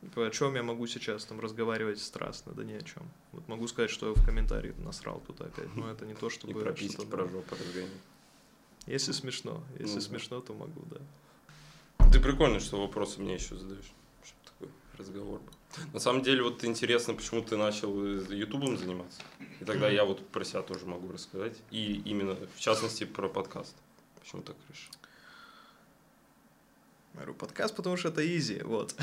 Типа, О чем я могу сейчас там разговаривать страстно, да ни о чем. Вот могу сказать, что я в комментарии насрал тут опять, но это не то, И чтобы... про письки, что-то про жопу. Если смешно, если смешно, то могу, да. Ты прикольно, что вопросы мне еще задаешь. Чтобы такой разговор был. На самом деле, вот интересно, почему ты начал ютубом заниматься. И тогда я вот про себя тоже могу рассказать. И именно, в частности, про подкаст. Почему так решил? Говорю, подкаст, потому что это изи, вот.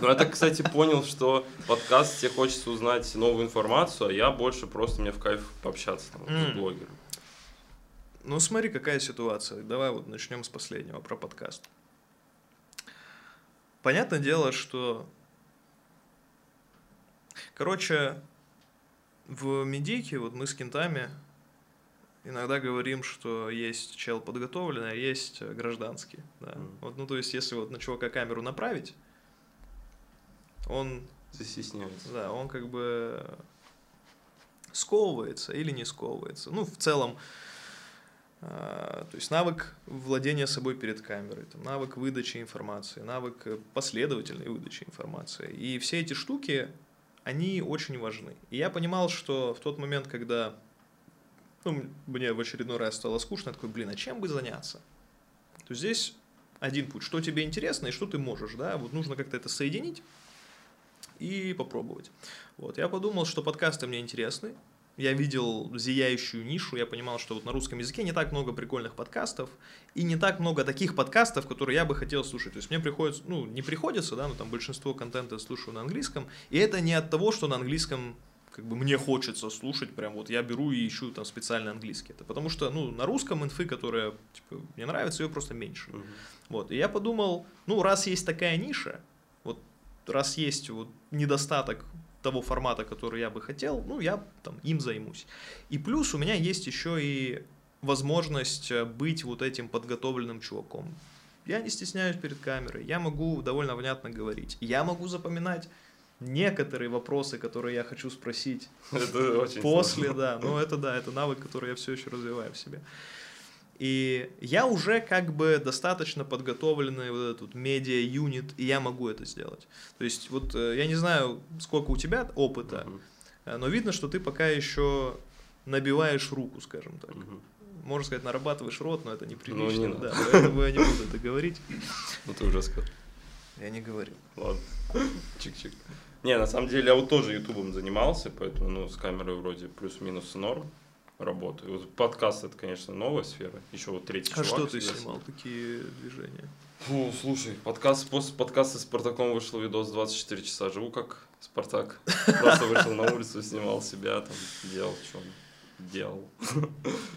Ну, я так, кстати, понял, что подкаст тебе хочется узнать новую информацию, а я больше просто мне в кайф пообщаться там, вот, с блогером. Ну, смотри, какая ситуация. Давай вот начнем с последнего, про подкаст. Понятное дело, что... Короче, в медийке, вот мы с кентами иногда говорим, что есть чел подготовленный, а есть гражданский. Да. Мгм. Вот, ну, то есть, если вот на чувака камеру направить, он Застесняется. Да, он как бы сковывается или не сковывается. Ну, в целом, а, то есть навык владения собой перед камерой, там, навык выдачи информации, навык э, последовательной выдачи информации. И все эти штуки, они очень важны. И я понимал, что в тот момент, когда ну, мне в очередной раз стало скучно, я такой, блин, а чем бы заняться? То здесь один путь, что тебе интересно и что ты можешь, да, вот нужно как-то это соединить и попробовать. Вот, я подумал, что подкасты мне интересны, я видел зияющую нишу, я понимал, что вот на русском языке не так много прикольных подкастов, и не так много таких подкастов, которые я бы хотел слушать. То есть мне приходится, ну, не приходится, да, но там большинство контента слушаю на английском, и это не от того, что на английском как бы мне хочется слушать, прям вот я беру и ищу там специально английский. Это потому что, ну, на русском инфы, которая, типа, мне нравится, ее просто меньше. Мгм. Вот, и я подумал, ну, раз есть такая ниша, вот раз есть вот недостаток того формата, который я бы хотел, ну, я там им займусь. И плюс у меня есть еще и возможность э, быть вот этим подготовленным чуваком. Я не стесняюсь перед камерой, я могу довольно внятно говорить. Я могу запоминать некоторые вопросы, которые я хочу спросить Это после, да. Ну, это да, это навык, который я все еще развиваю в себе. И я уже как бы достаточно подготовленный вот этот медиа-юнит, и я могу это сделать. То есть вот э, я не знаю, сколько у тебя опыта, э, но видно, что ты пока еще набиваешь руку, скажем так. Мгм. Можно сказать, нарабатываешь рот, но это неприлично. Ну, не надо. да, поэтому я не буду это говорить. Ну ты уже сказал. Я не говорю. Ладно. Чик-чик. Не, на самом деле я вот тоже ютубом занимался, поэтому ну, с камерой вроде плюс-минус норм работаю. Вот подкаст это, конечно, новая сфера. Еще вот третий А чувак что ты сидел. снимал? Какие движения? Фу, слушай, подкаст, после подкаста с Спартаком вышел видос 24 часа. Живу как Спартак. Просто вышел на улицу, снимал себя, там, делал, [LAUGHS] что делал.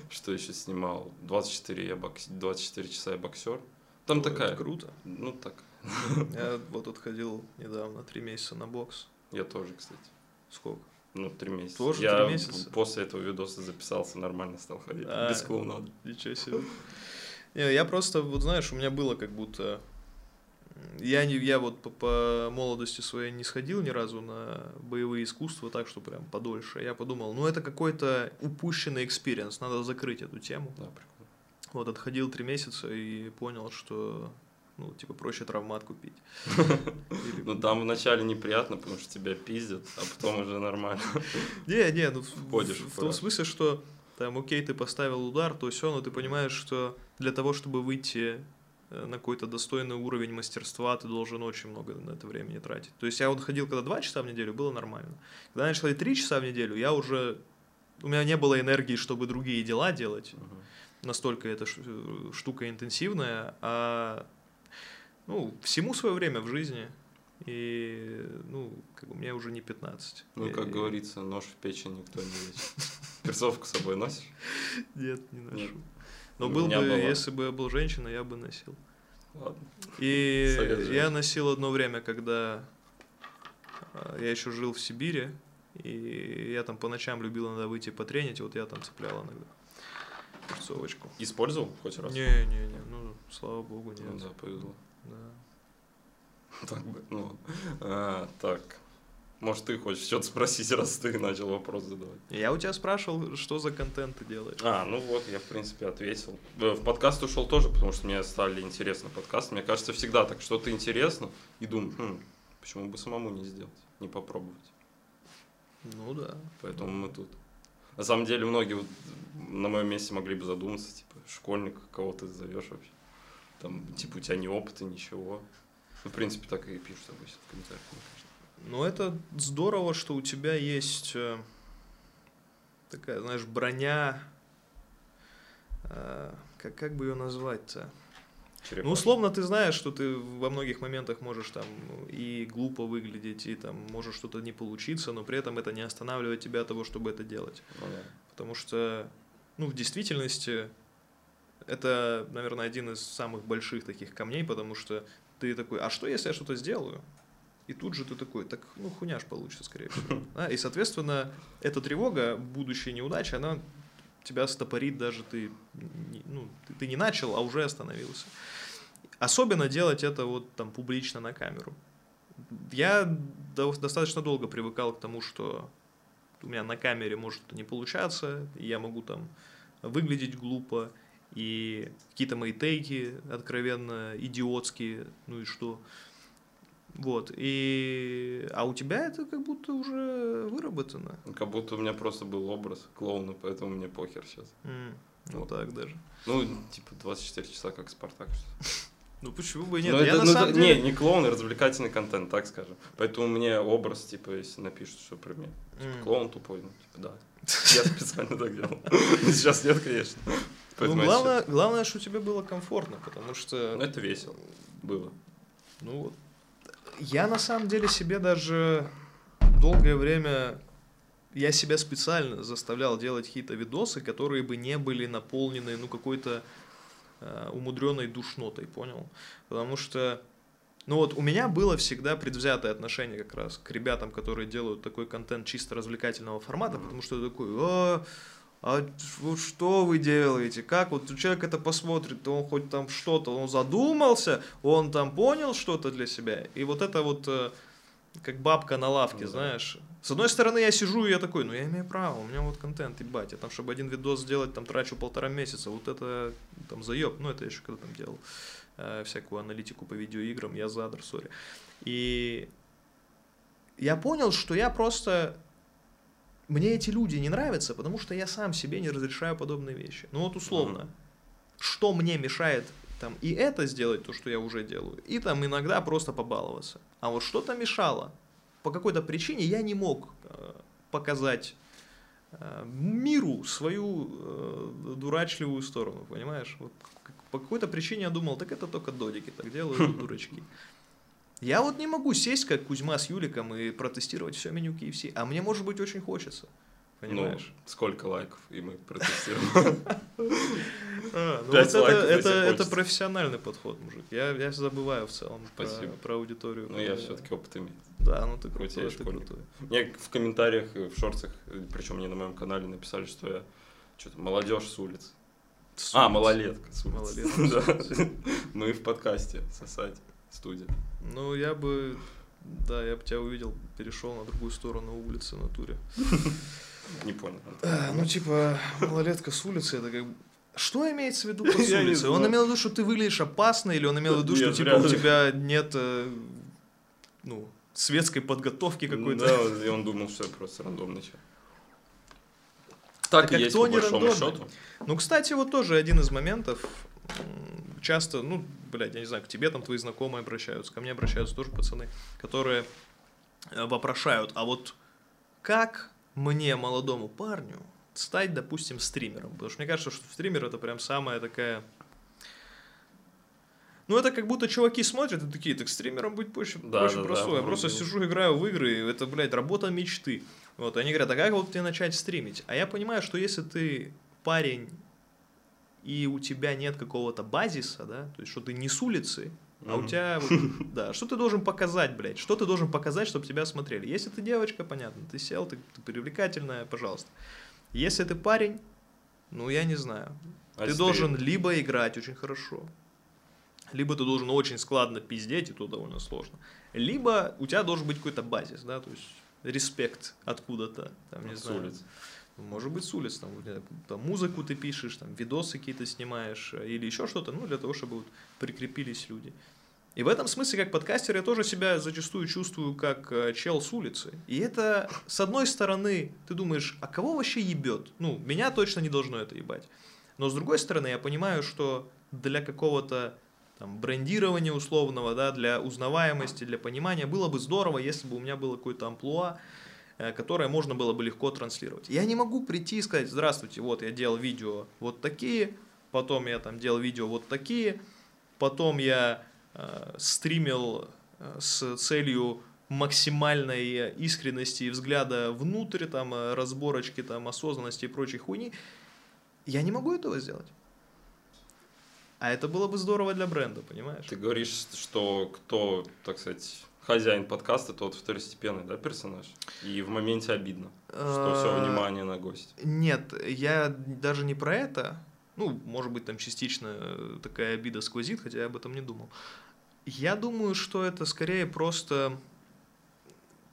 Что еще снимал? 24, я бокс... 24 часа я боксер. Там Ой, такая, Круто. ну так, Я вот тут ходил недавно, три месяца на бокс. я тоже, кстати. Сколько? Ну, три месяца. Тоже я три месяца? после этого видоса записался, нормально стал ходить. А, без клоунады. Ничего себе. Не, я просто, вот знаешь, у меня было как будто... Я, не, я вот по, по молодости своей не сходил ни разу на боевые искусства, так что прям подольше. Я подумал, ну это какой-то упущенный experience, надо закрыть эту тему. Да, прикольно. Вот отходил три месяца и понял, что ну, типа, проще травмат купить. Ну, там вначале неприятно, потому что тебя пиздят, а потом уже нормально. Не, не, ну в- том смысле, что там, окей, ты поставил удар, то все, но ты понимаешь, что для того, чтобы выйти э, на какой-то достойный уровень мастерства, ты должен очень много на это времени тратить. То есть я вот ходил когда два часа в неделю, было нормально. Когда я начал ходить три часа в неделю, я уже... У меня не было энергии, чтобы другие дела делать. Мгм. Настолько эта э, штука интенсивная. А ну, всему свое время в жизни. И, ну, как бы мне уже не 15. Ну, как говорится, нож в печень никто не лечит. Перцовку [LAUGHS] с собой носишь? Нет, не ношу. Нет. Но был бы, если бы я был женщиной, я бы носил. Ладно. И [LAUGHS] я носил одно время, когда а, я еще жил в Сибири, и я там по ночам любил иногда выйти потренить, вот я там цеплял иногда перцовочку. Использовал хоть раз? Не-не-не, ну, слава богу, Ну нет. да, повезло. Да. Так бы, ну, а, так. Может, ты хочешь что-то спросить, раз ты начал вопрос задавать? Я у тебя спрашивал, что за контент ты делаешь. А, ну вот, я, в принципе, ответил. Э, В подкаст ушел тоже, потому что мне стали интересны подкасты. Мне кажется, всегда так, что-то интересно, и думаю, хм, почему бы самому не сделать, не попробовать. Ну да. Поэтому мы тут. На самом деле, многие вот на моем месте могли бы задуматься, типа, школьник, кого ты зовешь вообще? Там, типа, у тебя ни опыта, ничего. Ну, в принципе, так и пишут обычно в комментариях, мне кажется. Ну, это здорово, что у тебя есть э, такая, знаешь, броня. э, как, как бы ее назвать-то? Черепашка. Ну, условно, ты знаешь, что ты во многих моментах можешь там и глупо выглядеть, и там может что-то не получиться, но при этом это не останавливает тебя от того, чтобы это делать. Ну да. Потому что, ну, в действительности, это, наверное, один из самых больших таких камней, потому что ты такой, а что, если я что-то сделаю? И тут же ты такой, так, ну, хуняш получится, скорее всего. [LAUGHS] Да? И, соответственно, эта тревога, будущей неудачи, она тебя стопорит даже ты, ну, ты, не начал, а уже остановился. Особенно делать это вот там публично на камеру. Я до- достаточно долго привыкал к тому, что у меня на камере может не получаться, я могу там выглядеть глупо, и какие-то мои тейки откровенно идиотские, ну и что. Вот, и... А у тебя это как будто уже выработано. Как будто у меня просто был образ клоуна, поэтому мне похер сейчас. М, Ну Вот. так даже. Ну, типа 24 часа, как Спартак. [LAUGHS] Ну почему бы и нет? Ну, я это, на ну, самом деле... Не, не клоун, а развлекательный контент, так скажем. Поэтому мне образ, типа, если напишут, что про меня. М. Клоун тупой, ну, типа, да. Я специально так делал. [LAUGHS] Сейчас нет, конечно. Ну, главное, главное, что тебе было комфортно, потому что... Ну, это весело было. Ну вот. Я на самом деле себе даже долгое время я себя специально заставлял делать какие-то видосы, которые бы не были наполнены ну какой-то э, умудренной душнотой, понял? Потому что Ну вот у меня было всегда предвзятое отношение как раз к ребятам, которые делают такой контент чисто развлекательного формата, потому что я такой, а, а вот что вы делаете, как вот человек это посмотрит, он хоть там что-то, он задумался, он там понял что-то для себя, и вот это вот э, как бабка на лавке, ну, знаешь. С одной стороны, я сижу и я такой, ну я имею право, у меня вот контент, ебать, я там, чтобы один видос сделать, там трачу полтора месяца, вот это там заеб, ну это я еще когда там делал э, всякую аналитику по видеоиграм, я задр, сори. И я понял, что я просто... Мне эти люди не нравятся, потому что я сам себе не разрешаю подобные вещи. Ну вот условно, mm-hmm. что мне мешает там и это сделать, то, что я уже делаю, и там иногда просто побаловаться. А вот что-то мешало. По какой-то причине я не мог э, показать э, миру свою э, дурачливую сторону, понимаешь? Вот по какой-то причине я думал, так это только додики так делают, [LAUGHS] дурачки. Я вот не могу сесть, как Кузьма с Юликом, и протестировать все меню KFC. А мне, может быть, очень хочется. Понимаешь? Ну, сколько лайков, и мы протестируем. [LAUGHS] А, ну это, профессиональный подход, мужик. Я, забываю в целом про, про аудиторию. Ну, я все-таки опыт имею. Да, ну ты крутой, ты крутой. Мне в комментариях, в шорцах, причем не на моем канале, написали, что я что-то молодежь с улиц. А, малолетка. С малолетка. [LAUGHS] да. Мы в подкасте сосать студия. Ну, я бы, да, я бы тебя увидел, перешел на другую сторону улицы на туре. [LAUGHS] Не понял. А, ну, типа, малолетка с улицы, это как что имеется в виду [LAUGHS] по улице? Он имел в виду, что ты выглядишь опасно, или он имел в виду, что типа у тебя нет э, ну, светской подготовки какой-то? Да, и он думал, что я просто рандомный человек. Так и есть, по большому счету. Ну, кстати, вот тоже один из моментов, часто, ну, блядь, я не знаю, к тебе там твои знакомые обращаются, ко мне обращаются тоже пацаны, которые э, вопрошают, а вот как мне, молодому парню, стать, допустим, стримером? Потому что мне кажется, что стример это прям самая такая... Ну, это как будто чуваки смотрят и такие, так стримером быть проще, да, проще да, простое. Да, я просто сижу, играю в игры, и это, блядь, работа мечты. Вот, они говорят, а как вот тебе начать стримить? А я понимаю, что если ты парень, и у тебя нет какого-то базиса, да, то есть, что ты не с улицы, а у тебя, [LAUGHS] да, что ты должен показать, блядь, что ты должен показать, чтобы тебя смотрели. Если ты девочка, понятно, ты сел, ты, ты привлекательная, пожалуйста. Если ты парень, ну, я не знаю. А ты должен либо играть очень хорошо, либо ты должен очень складно пиздеть, и то довольно сложно. Либо у тебя должен быть какой-то базис, да, то есть респект откуда-то, там, не От знаю. Улиц. Может быть, с улиц, там, там музыку ты пишешь, там, видосы какие-то снимаешь э, или еще что-то, ну, для того, чтобы вот прикрепились люди. И в этом смысле, как подкастер, я тоже себя зачастую чувствую как э, чел с улицы. И это, с одной стороны, ты думаешь, а кого вообще ебет? Ну, меня точно не должно это ебать. Но с другой стороны, я понимаю, что для какого-то там, брендирования условного, да, для узнаваемости, для понимания, было бы здорово, если бы у меня было какое-то амплуа, которое можно было бы легко транслировать. Я не могу прийти и сказать, здравствуйте, вот я делал видео вот такие, потом я там делал видео вот такие, потом я Э, стримил э, с целью максимальной искренности и взгляда внутрь, там, э, разборочки, там, осознанности и прочей хуйни, я не могу этого сделать. А это было бы здорово для бренда, понимаешь? Ты говоришь, что кто, так сказать, хозяин подкаста, тот второстепенный, да, персонаж? И в моменте обидно, что все внимание на гость. Нет, я даже не про это. Ну, может быть, там частично такая обида сквозит, хотя я об этом не думал. Я думаю, что это скорее просто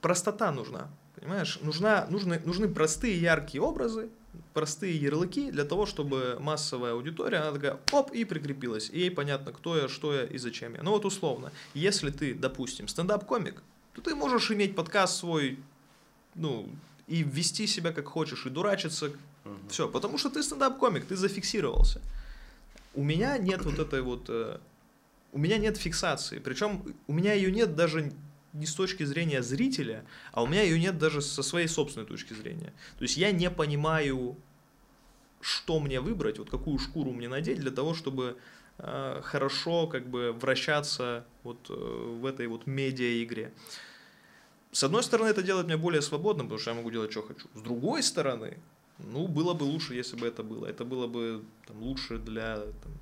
простота нужна. Понимаешь, нужна, нужны, нужны простые яркие образы, простые ярлыки для того, чтобы массовая аудитория, она такая, оп, и прикрепилась. И ей понятно, кто я, что я и зачем я. Ну вот условно, если ты, допустим, стендап-комик, то ты можешь иметь подкаст свой, ну, и вести себя как хочешь, и дурачиться, угу. все, потому что ты стендап-комик, ты зафиксировался. У меня нет вот этой вот э, у меня нет фиксации. Причем у меня ее нет даже не с точки зрения зрителя, а у меня ее нет даже со своей собственной точки зрения. То есть я не понимаю, что мне выбрать, вот какую шкуру мне надеть для того, чтобы э, хорошо как бы вращаться вот э, в этой вот медиа-игре. С одной стороны, это делает меня более свободным, потому что я могу делать, что хочу. С другой стороны, ну, было бы лучше, если бы это было. Это было бы там, лучше для там,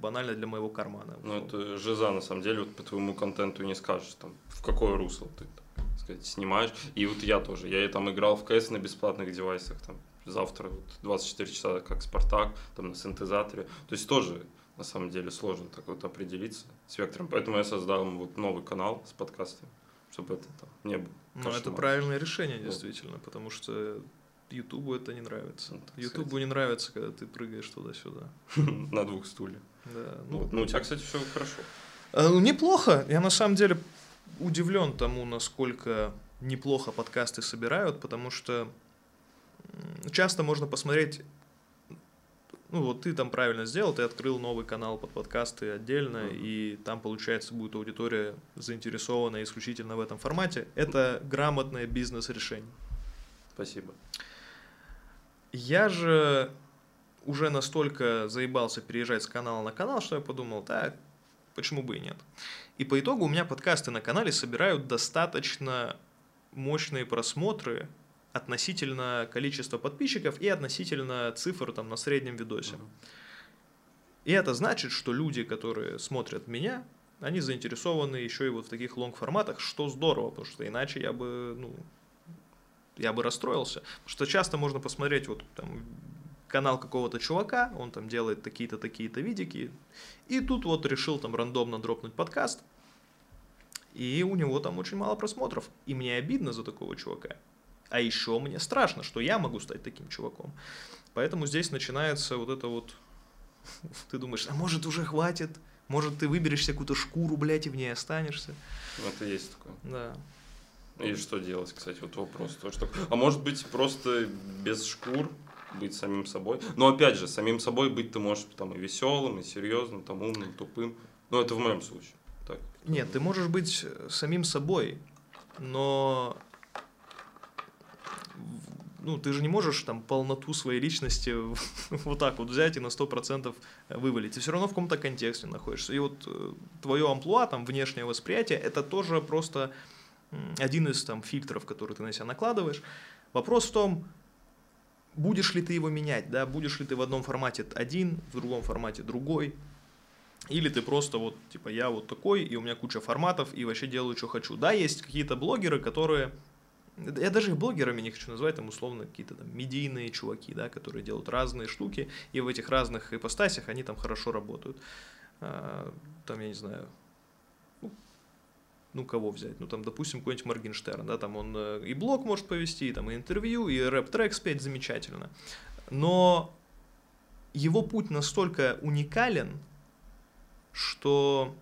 банально для моего кармана. Ну, это жиза, на самом деле, вот по твоему контенту не скажешь, там, в какое русло ты, так сказать, снимаешь. И вот я тоже, я там играл в КС на бесплатных девайсах, там, завтра вот 24 часа, как Спартак, там, на синтезаторе. То есть тоже, на самом деле, сложно так вот определиться с вектором. Поэтому я создал вот новый канал с подкастами, чтобы это там не было. Ну, это правильное решение, действительно, вот. потому что Ютубу это не нравится. Ну, Ютубу не нравится, когда ты прыгаешь туда-сюда. [LAUGHS] На двух стульях. Да. Ну, ну, у тебя, кстати, все хорошо. А, ну, неплохо. Я на самом деле удивлен тому, насколько неплохо подкасты собирают, потому что часто можно посмотреть ну вот ты там правильно сделал, ты открыл новый канал под подкасты отдельно, mm-hmm. и там, получается, будет аудитория заинтересована исключительно в этом формате. Это грамотное бизнес-решение. Спасибо. Я же уже настолько заебался переезжать с канала на канал, что я подумал, так, почему бы и нет. И по итогу у меня подкасты на канале собирают достаточно мощные просмотры относительно количества подписчиков и относительно цифр там на среднем видосе. И это значит, что люди, которые смотрят меня, они заинтересованы еще и вот в таких лонг-форматах, что здорово, потому что иначе я бы, ну, я бы расстроился. Потому что часто можно посмотреть вот там канал какого-то чувака, он там делает такие-то, такие-то видики, и тут вот решил там рандомно дропнуть подкаст, и у него там очень мало просмотров, и мне обидно за такого чувака. А еще мне страшно, что я могу стать таким чуваком. Поэтому здесь начинается вот это вот... [LAUGHS] Ты думаешь, а может уже хватит? Может ты выберешь какую-то шкуру, блядь, и в ней останешься? Ну, это есть такое. Да. И что делать, кстати, вот вопрос. То, что... А может быть, просто без шкур быть самим собой. Но опять же, самим собой быть ты можешь там и веселым, и серьезным, там умным, тупым. Но это в моем случае. Так. Нет, ты можешь быть самим собой, но ну, ты же не можешь там полноту своей личности [LAUGHS] вот так вот взять и на 100% вывалить. Ты все равно в каком-то контексте находишься. И вот э, твое амплуа, там, внешнее восприятие, это тоже просто один из там фильтров, который ты на себя накладываешь. Вопрос в том, будешь ли ты его менять, да, будешь ли ты в одном формате один, в другом формате другой, или ты просто вот, типа, я вот такой, и у меня куча форматов, и вообще делаю, что хочу. Да, есть какие-то блогеры, которые, я даже их блогерами не хочу называть, там, условно, какие-то там медийные чуваки, да, которые делают разные штуки, и в этих разных ипостасях они там хорошо работают. А, там, я не знаю, ну, кого взять? Ну, там, допустим, какой-нибудь Моргенштерн, да, там он э, и блог может повести, и, там, и интервью, и рэп-трек спеть замечательно. Но его путь настолько уникален, что,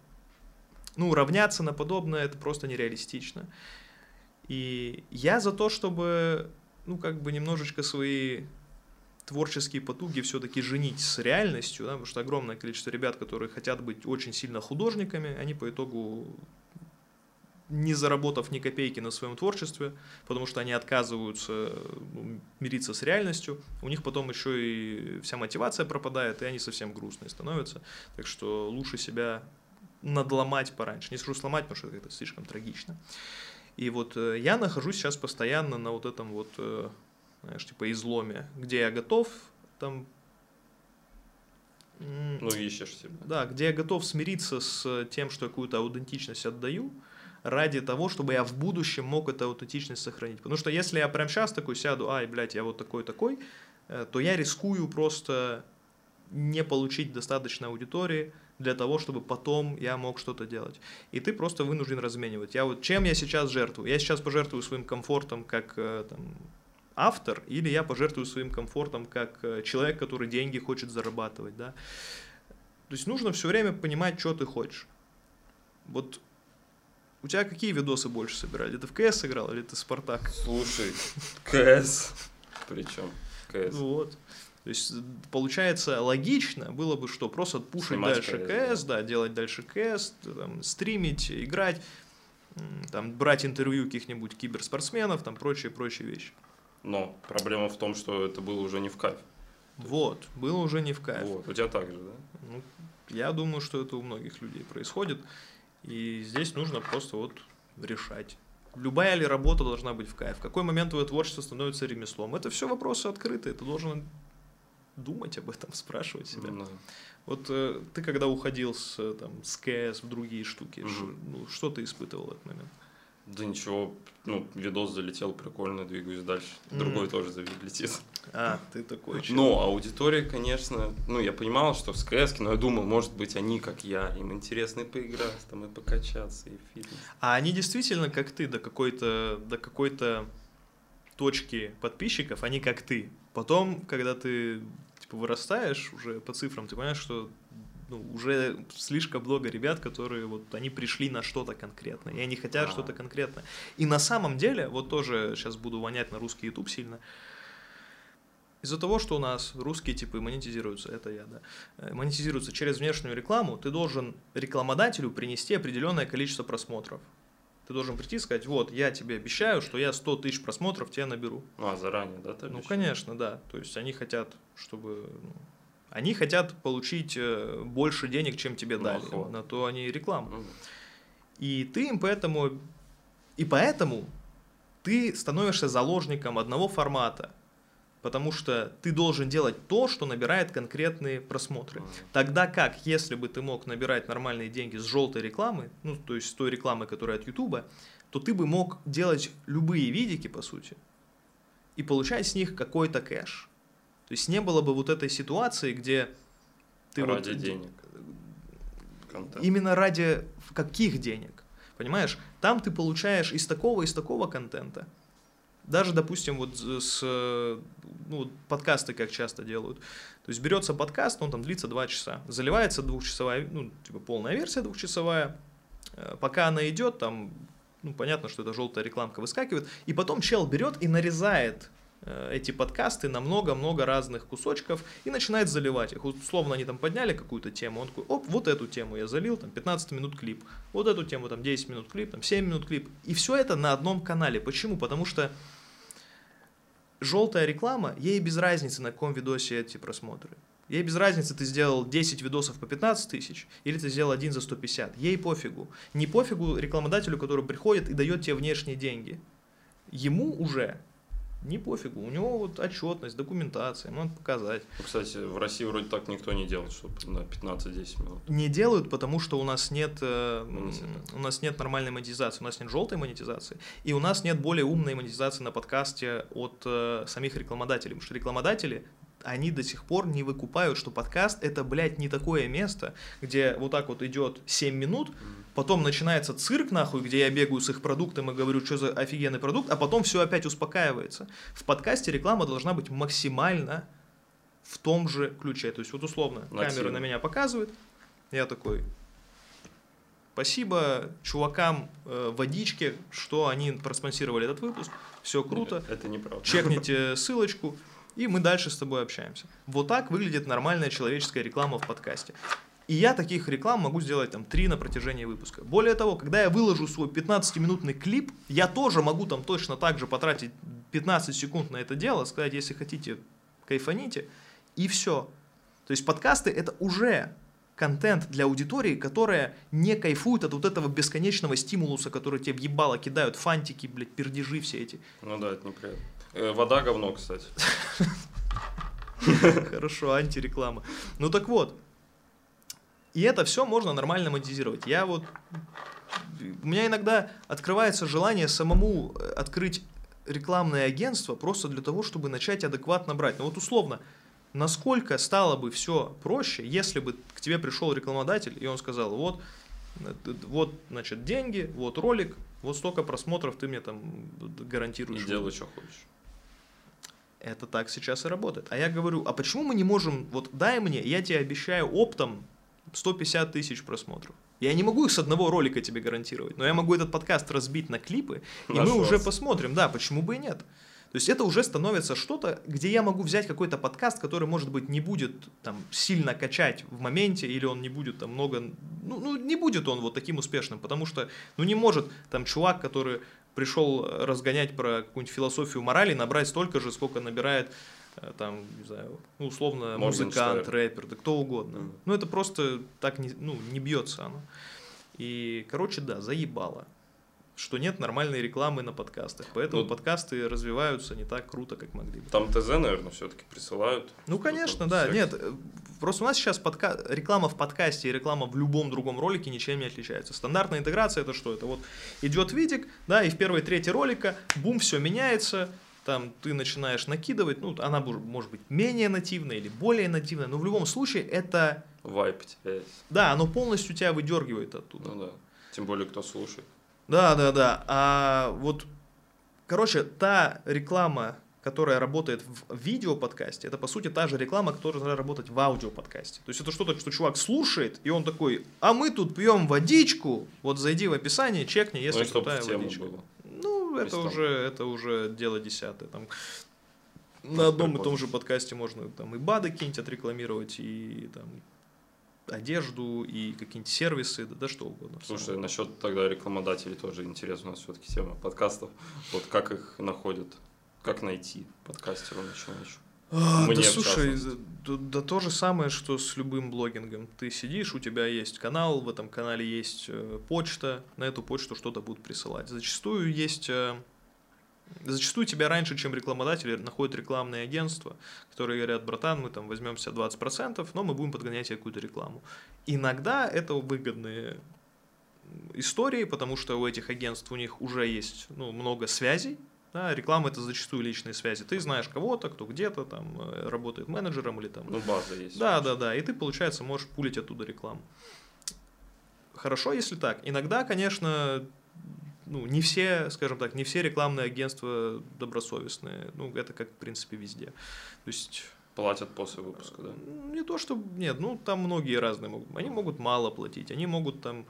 ну, равняться на подобное это просто нереалистично. И я за то, чтобы, ну, как бы немножечко свои творческие потуги все-таки женить с реальностью, да, потому что огромное количество ребят, которые хотят быть очень сильно художниками, они по итогу не заработав ни копейки на своем творчестве, потому что они отказываются ну, мириться с реальностью, у них потом еще и вся мотивация пропадает, и они совсем грустные становятся. Так что лучше себя надломать пораньше. Не скажу сломать, потому что это слишком трагично. И вот э, я нахожусь сейчас постоянно на вот этом вот, э, знаешь, типа изломе, где я готов там ну, ищешь себя. Да, где я готов смириться с тем, что я какую-то аутентичность отдаю, ради того, чтобы я в будущем мог эту аутентичность сохранить. Потому что если я прямо сейчас такой сяду, ай, блядь, я вот такой-такой, э, то я рискую просто не получить достаточно аудитории для того, чтобы потом я мог что-то делать. И ты просто вынужден разменивать. Я вот, чем я сейчас жертвую? Я сейчас пожертвую своим комфортом как э, там, автор, или я пожертвую своим комфортом как э, человек, который деньги хочет зарабатывать. Да? То есть нужно все время понимать, что ты хочешь. Вот у тебя какие видосы больше собирали? Ты в КС играл или ты Спартак? Слушай, КС. Причем КС. Ну вот. То есть, получается, логично было бы, что просто пушить Снимать дальше КС, да. да, делать дальше КС, там, стримить, играть, там, брать интервью каких-нибудь киберспортсменов, там, прочие-прочие вещи. Но проблема в том, что это было уже не в кайф. Вот, было уже не в кайф. Вот, у тебя так же, да? Ну, я думаю, что это у многих людей происходит. И здесь нужно просто вот решать. Любая ли работа должна быть в кайф? В какой момент твое творчество становится ремеслом? Это все вопросы открытые. Ты должен думать об этом, [LAUGHS] спрашивать себя. Ну, да. Вот э, ты когда уходил с, э, там, с КС в другие штуки, ш- ну, что ты испытывал в этот момент? Да ничего, ну, видос залетел прикольно, двигаюсь дальше. Другой тоже зави- летит. А, ты такой чел. Но аудитория, конечно, ну, я понимал, что в СКС, но я думал, может быть, они, как я, им интересно и поиграть, там, и покачаться, и фитнес. А они действительно, как ты, до какой-то, до какой-то точки подписчиков, они как ты. Потом, когда ты типа, вырастаешь уже по цифрам, ты понимаешь, что ну, уже слишком много ребят, которые вот они пришли на что-то конкретное, и они хотят А. что-то конкретное. И на самом деле, вот тоже сейчас буду вонять на русский YouTube сильно, из-за того, что у нас русские типы монетизируются, это я, да, э, монетизируются через внешнюю рекламу, ты должен рекламодателю принести определенное количество просмотров. Ты должен прийти и сказать, вот, я тебе обещаю, что я 100 тысяч просмотров тебе наберу. Ну, а заранее, да, ты Ну, обещал? конечно, да. То есть они хотят, чтобы... они хотят получить э, больше денег, чем тебе Ну, дали. охота. На то они и рекламу. Ну, И ты им поэтому... И поэтому ты становишься заложником одного формата. Потому что ты должен делать то, что набирает конкретные просмотры. Тогда как, если бы ты мог набирать нормальные деньги с желтой рекламы, ну, то есть с той рекламы, которая от Ютуба, то ты бы мог делать любые видики, по сути, и получать с них какой-то кэш. То есть не было бы вот этой ситуации, где ты вот- Ради денег. Контент. Именно ради каких денег? Понимаешь? Там ты получаешь из такого, из такого контента. Даже, допустим, вот с ну, вот подкасты как часто делают. То есть берется подкаст, он там длится 2 часа. Заливается двухчасовая, ну, типа полная версия двухчасовая. Э, Пока она идет, там, ну, понятно, что это желтая рекламка выскакивает. И потом чел берет и нарезает эти подкасты на много-много разных кусочков и начинает заливать их. Условно они там подняли какую-то тему, он такой, оп, вот эту тему я залил, там 15 минут клип, вот эту тему там 10 минут клип, там 7 минут клип. И все это на одном канале. Почему? Потому что желтая реклама, ей без разницы, на каком видосе эти просмотры. Ей без разницы, ты сделал 10 видосов по 15 тысяч, или ты сделал один за 150. Ей пофигу. Не пофигу рекламодателю, который приходит и дает тебе внешние деньги. Ему уже не пофигу. У него вот отчетность, документация, ему надо показать. Ну, Кстати, в России вроде так никто не делает, чтобы на 15-10 минут. Не делают, потому что у нас нет, э, у нас нет нормальной монетизации, у нас нет желтой монетизации, и у нас нет более умной монетизации на подкасте от э, самих рекламодателей, потому что рекламодатели они до сих пор не выкупают, что подкаст это, блядь, не такое место, где вот так вот идет 7 минут, потом начинается цирк, нахуй, где я бегаю с их продуктом и говорю, что за офигенный продукт, а потом все опять успокаивается. В подкасте реклама должна быть максимально в том же ключе. То есть, вот условно, камера Нативно. на меня показывает, я такой, спасибо чувакам э, водички, что они проспонсировали этот выпуск, все круто, Это неправда. чекните [LAUGHS] ссылочку, и мы дальше с тобой общаемся. Вот так выглядит нормальная человеческая реклама в подкасте. И я таких реклам могу сделать там три на протяжении выпуска. Более того, когда я выложу свой 15-минутный клип, я тоже могу там точно так же потратить 15 секунд на это дело, сказать, если хотите, кайфаните, и все. То есть подкасты это уже контент для аудитории, которая не кайфует от вот этого бесконечного стимулуса, который тебе в ебало кидают, фантики, блядь, пердежи все эти. Ну да, это неприятно. Э, вода говно, кстати. [LAUGHS] Хорошо, антиреклама. Ну так вот. И это все можно нормально монетизировать. Я вот... У меня иногда открывается желание самому э, открыть рекламное агентство просто для того, чтобы начать адекватно брать. Ну вот условно, насколько стало бы все проще, если бы к тебе пришел рекламодатель, и он сказал, вот, э, вот, значит, деньги, вот ролик, вот столько просмотров ты мне там гарантируешь. И делай, что хочешь. Это так сейчас и работает. А я говорю, а почему мы не можем, вот дай мне, я тебе обещаю оптом 150 тысяч просмотров. Я не могу их с одного ролика тебе гарантировать, но я могу этот подкаст разбить на клипы, и мы уже посмотрим, да, почему бы и нет. То есть это уже становится что-то, где я могу взять какой-то подкаст, который, может быть, не будет там сильно качать в моменте, или он не будет там много, ну, ну, не будет он вот таким успешным, потому что, ну, не может там чувак, который пришел разгонять про какую-нибудь философию морали, набрать столько же, сколько набирает э, там, не знаю, ну, условно, музыкант, Моргенштерн. рэпер, да кто угодно. Мгм. Ну, это просто так не, ну, не бьется оно. И, короче, да, заебало. Что нет нормальной рекламы на подкастах. Поэтому Ну, подкасты развиваются не так круто, как могли бы. Там ТЗ, наверное, все-таки присылают. Ну, конечно, да. секс. Нет, э, просто у нас сейчас подка... реклама в подкасте и реклама в любом другом ролике ничем не отличается. Стандартная интеграция это что? Это вот идет видик, да, и в первой трети ролика, бум, все меняется, там ты начинаешь накидывать, ну, она может быть менее нативная или более нативная, но в любом случае это, Вайп теряется. да, оно полностью тебя выдергивает оттуда. Ну да. Тем более, кто слушает. Да, да, да. А вот, короче, та реклама, которая работает в видеоподкасте, это по сути та же реклама, которая должна работать в аудиоподкасте. То есть это что-то, что чувак слушает, и он такой, а мы тут пьем водичку, вот зайди в описание, чекни, если ну крутая водичка. было. Ну, это уже, это уже дело десятое. Там, на одном и том же подкасте можно там и БАДы какие-нибудь отрекламировать, и там одежду, и какие-нибудь сервисы, да, да что угодно. Слушай, насчет тогда рекламодателей тоже интересно, у нас все-таки тема подкастов. Вот как их находят, как найти подкастеру начинающего? А, Мне, да слушай, частности. да, да то же самое, что с любым блогингом. Ты сидишь, у тебя есть канал, в этом канале есть э, почта, на эту почту что-то будут присылать. Зачастую есть... э, Зачастую тебя раньше, чем рекламодатели, находят рекламные агентства, которые говорят, братан, мы там возьмемся 20%, но мы будем подгонять тебе какую-то рекламу. Иногда это выгодные истории, потому что у этих агентств у них уже есть ну, много связей. Да, реклама это зачастую личные связи. Ты знаешь кого-то, кто где-то там э, работает менеджером или там. Ну, база есть. Да, да, да. И ты, получается, можешь пулить оттуда рекламу. Хорошо, если так. Иногда, конечно, ну, не все, скажем так, не все рекламные агентства добросовестные. Ну, это как, в принципе, везде. То есть Платят после выпуска, да? М, Не то, что нет, ну там многие разные могут. Они могут мало платить, они могут там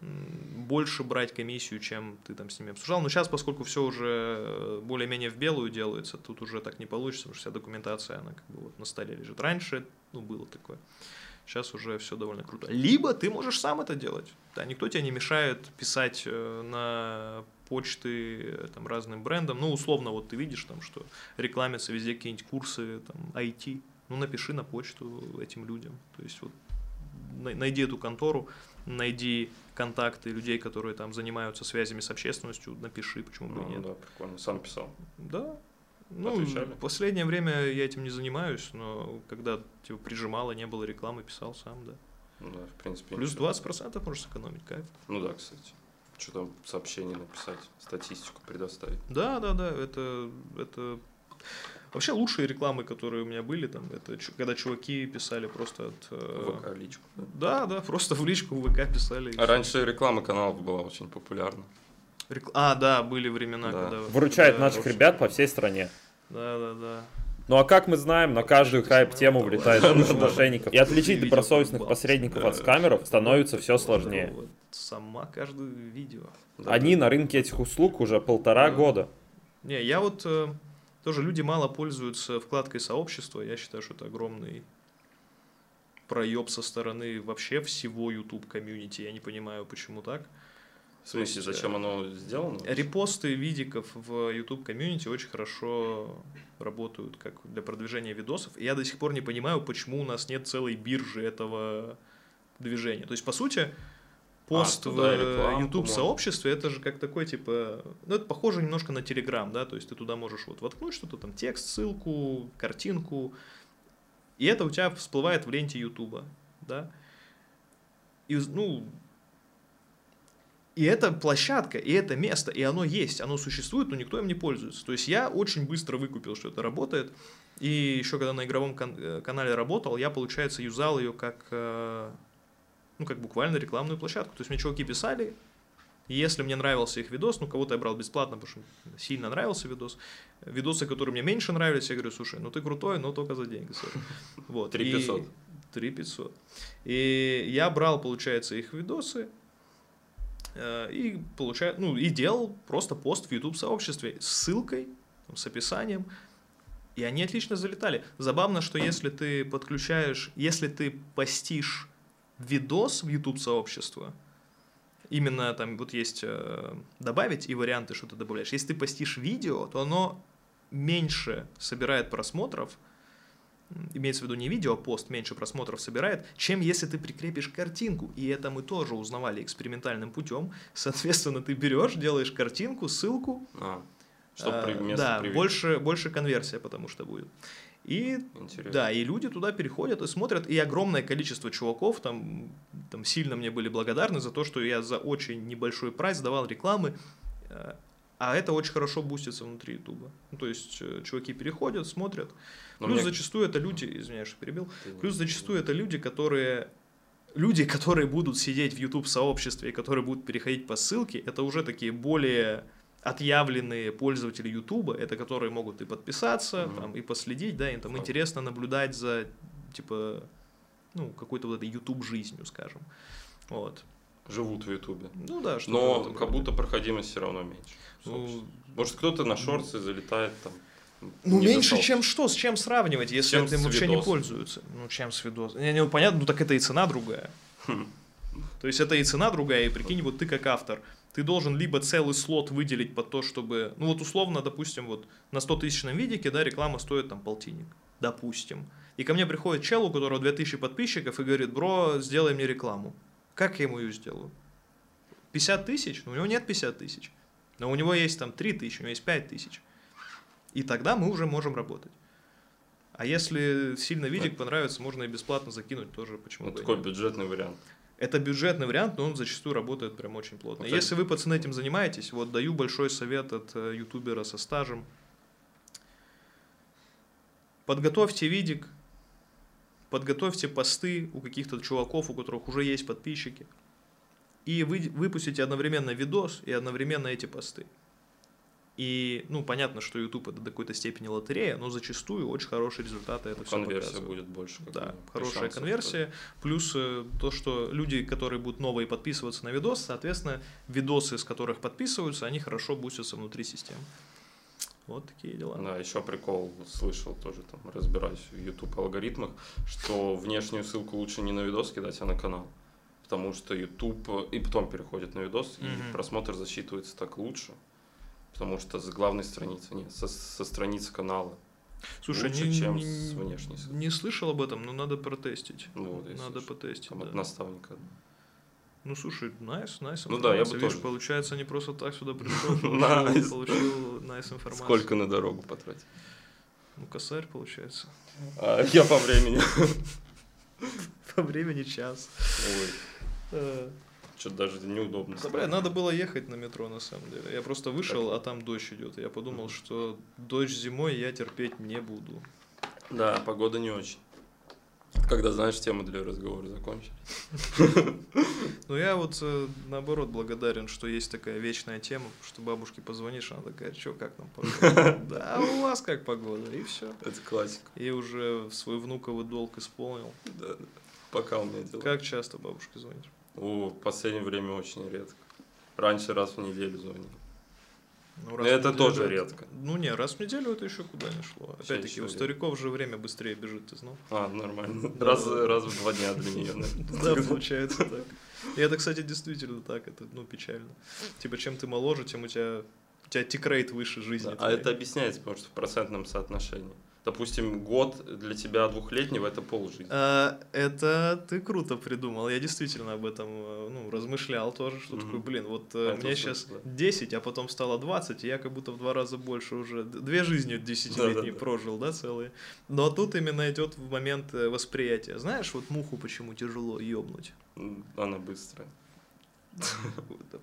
больше брать комиссию, чем ты там с ними обсуждал. Но сейчас, поскольку все уже э, более-менее в белую делается, тут уже так не получится, потому что вся документация, она как бы вот на столе лежит. Раньше, ну, было такое. Сейчас уже все довольно круто. Либо ты можешь сам это делать. Да, никто тебе не мешает писать э, на почты э, там, разным брендам. Ну, условно, вот ты видишь там, что рекламятся везде какие-нибудь курсы там, IT. Ну, напиши на почту этим людям. То есть вот най- найди эту контору, найди контакты людей, которые там занимаются связями с общественностью, напиши, почему бы и Ну, нет. да, прикольно. Сам писал. Да. Ну, Отвечали? в последнее время я этим не занимаюсь, но когда типа прижимало, не было рекламы, писал сам, да. Ну да, в принципе. Плюс ничего. 20% можешь сэкономить, кайф. Ну да, кстати. Что там сообщение написать, статистику предоставить. Да, да, да, это, это вообще лучшие рекламы, которые у меня были, там, это когда чуваки писали просто от... э, ВК личку. да. Да, да, просто в личку в ВК писали. А раньше реклама каналов была очень популярна. Рекл- А, да, были времена, Да. когда... Выручает да, наших ребят по всей стране. Да, да, да. Ну а как мы знаем, на каждую хайп-тему влетает куча мошенников. И отличить добросовестных посредников от скамеров становится все сложнее. Сама каждое видео. Они на рынке этих услуг уже полтора Да. года. Не, я вот э, тоже люди мало пользуются вкладкой сообщества. Я считаю, что это огромный проеб со стороны вообще всего YouTube комьюнити. Я не понимаю, почему так. В смысле, зачем оно сделано? Репосты видиков в YouTube комьюнити очень хорошо работают как для продвижения видосов. И я до сих пор не понимаю, почему у нас нет целой биржи этого движения. То есть, по сути, пост туда в рекламу YouTube сообществе это же как такой типа, ну это похоже немножко на Telegram, да, то есть ты туда можешь вот воткнуть что-то там, текст, ссылку, картинку, и это у тебя всплывает в ленте YouTube, да. И, ну, и это площадка, и это место, и оно есть, оно существует, но никто им не пользуется. То есть я очень быстро выкупил, что это работает. И еще когда на игровом кан- э, канале работал, я, получается, юзал ее как, э, ну, как буквально рекламную площадку. То есть мне чуваки писали, если мне нравился их видос, ну, кого-то я брал бесплатно, потому что сильно нравился видос. Видосы, которые мне меньше нравились, я говорю, слушай, ну ты крутой, но только за деньги. сори». Вот. 3500. 3500. И я брал, получается, их видосы, и получаю, ну, и делал просто пост в YouTube сообществе с ссылкой, там, с описанием, и они отлично залетали. Забавно, что если ты подключаешь, если ты постишь видос в YouTube сообщество, именно там вот есть э, добавить и варианты, что ты добавляешь. Если ты постишь видео, то оно меньше собирает просмотров, имеется в виду не видео, а пост меньше просмотров собирает, чем если ты прикрепишь картинку. И это мы тоже узнавали экспериментальным путем. [LAUGHS] Соответственно, ты берешь, делаешь картинку, ссылку, А, чтобы а, да, прививки. больше, больше конверсия, потому что будет. И Интересно. да, и люди туда переходят и смотрят, и огромное количество чуваков там, там сильно мне были благодарны за то, что я за очень небольшой прайс давал рекламы, э, а это очень хорошо бустится внутри Ютуба. Ну, то есть э, чуваки переходят, смотрят. Но Плюс мне- зачастую это люди, извиняюсь, что перебил, Ты плюс зачастую это люди, которые люди, которые будут сидеть в YouTube сообществе и которые будут переходить по ссылке, это уже такие более отъявленные пользователи Ютуба, это которые могут и подписаться, Мгм. там, и последить, да, им там интересно наблюдать за, типа, ну, какой-то вот этой YouTube жизнью, скажем. Вот. Живут в Ютубе. Ну да, что Но как будто проходимость все равно меньше. Ну, Может, кто-то на шорты залетает там. Ну, не меньше, достал. чем что, с чем сравнивать, если Чем этим вообще не видосом. пользуются? Ну, чем с видос? Не, не, понятно, ну так это и цена другая. То есть это и цена другая, и прикинь, вот ты как автор, ты должен либо целый слот выделить под то, чтобы, ну вот условно, допустим, вот на 100 тысячном видике, да, реклама стоит там полтинник, допустим. И ко мне приходит чел, у которого 2000 подписчиков, и говорит, бро, сделай мне рекламу. Как я ему ее сделаю? 50 тысяч? Ну, у него нет 50 тысяч. Но у него есть там 3 тысячи, у него есть 5 тысяч. И тогда мы уже можем работать. А если сильно видик понравится, можно и бесплатно закинуть тоже, почему Вот бы такой нет. бюджетный вариант. Это бюджетный вариант, но он зачастую работает прям очень плотно. Вот Если вы, пацаны, этим занимаетесь, вот даю большой совет от э, ютубера со стажем. Подготовьте видик, подготовьте посты у каких-то чуваков, у которых уже есть подписчики, и вы выпустите одновременно видос и одновременно эти посты. И, ну, понятно, что YouTube это до какой-то степени лотерея, но зачастую очень хорошие результаты это все Конверсия будет больше. Да, хорошая конверсия. Плюс э, то, что люди, которые будут новые подписываться на видос, соответственно, видосы, с которых подписываются, они хорошо бустятся внутри системы. Вот такие дела. Да, еще прикол слышал тоже там, разбираюсь в YouTube алгоритмах, что внешнюю ссылку лучше не на видос кидать, а на канал. Потому что YouTube и потом переходит на видос, Мгм. и просмотр засчитывается так лучше. Потому что с главной страницы, нет, со, со страницы канала. Слушай, лучше, не, чем не- с внешней ссылкой. не слышал об этом, но надо протестить. Ну вот, надо слышал. потестить. Там да. от наставника. Ну слушай, найс, найс Ну да, я бы. Видишь, тоже. получается, не просто так сюда [LAUGHS] пришел, [LAUGHS] получил, найс информацию. Сколько на дорогу потратить? Ну, косарь получается. А, я по времени. [LAUGHS] По времени час. Ой, что-то даже неудобно. Да, надо было ехать на метро, на самом деле. Я просто вышел, а там дождь идет. Я подумал, что дождь зимой я терпеть не буду. Да, погода не очень. Когда, знаешь, тему для разговора закончили. [LAUGHS] Но я вот э, наоборот благодарен, что есть такая вечная тема, что бабушке позвонишь, она такая, что, как нам погода? [LAUGHS] Да, у вас как погода, и все. Это классика. И уже свой внуковый долг исполнил. Да, да. Пока у меня дела. Как часто бабушке звонишь? О, в последнее время очень редко. Раньше раз в неделю звонил. Ну, раз это тоже это- редко. Ну не, раз в неделю это еще куда не шло. Опять-таки, у стариков же время быстрее бежит, ты знал? А, нормально. Да. Раз, раз в два дня для нее, [LAUGHS] Да, получается так. И это, кстати, действительно так, это, ну, печально. Типа, чем ты моложе, тем у тебя, у тебя тикрейт выше жизни. А твоей. это объясняется, потому что в процентном соотношении. Допустим, год для тебя двухлетнего это полжизни. А, это ты круто придумал. Я действительно об этом ну, ну, размышлял тоже, что Мгм. такой, блин, вот э, Это мне сейчас да. 10, а потом стало 20, и я как будто в два раза больше уже, две жизни десятилетние Да-да-да. прожил, да, целые. Но тут именно идет в момент э, восприятия. Знаешь, вот муху почему тяжело ёбнуть? Она быстрая.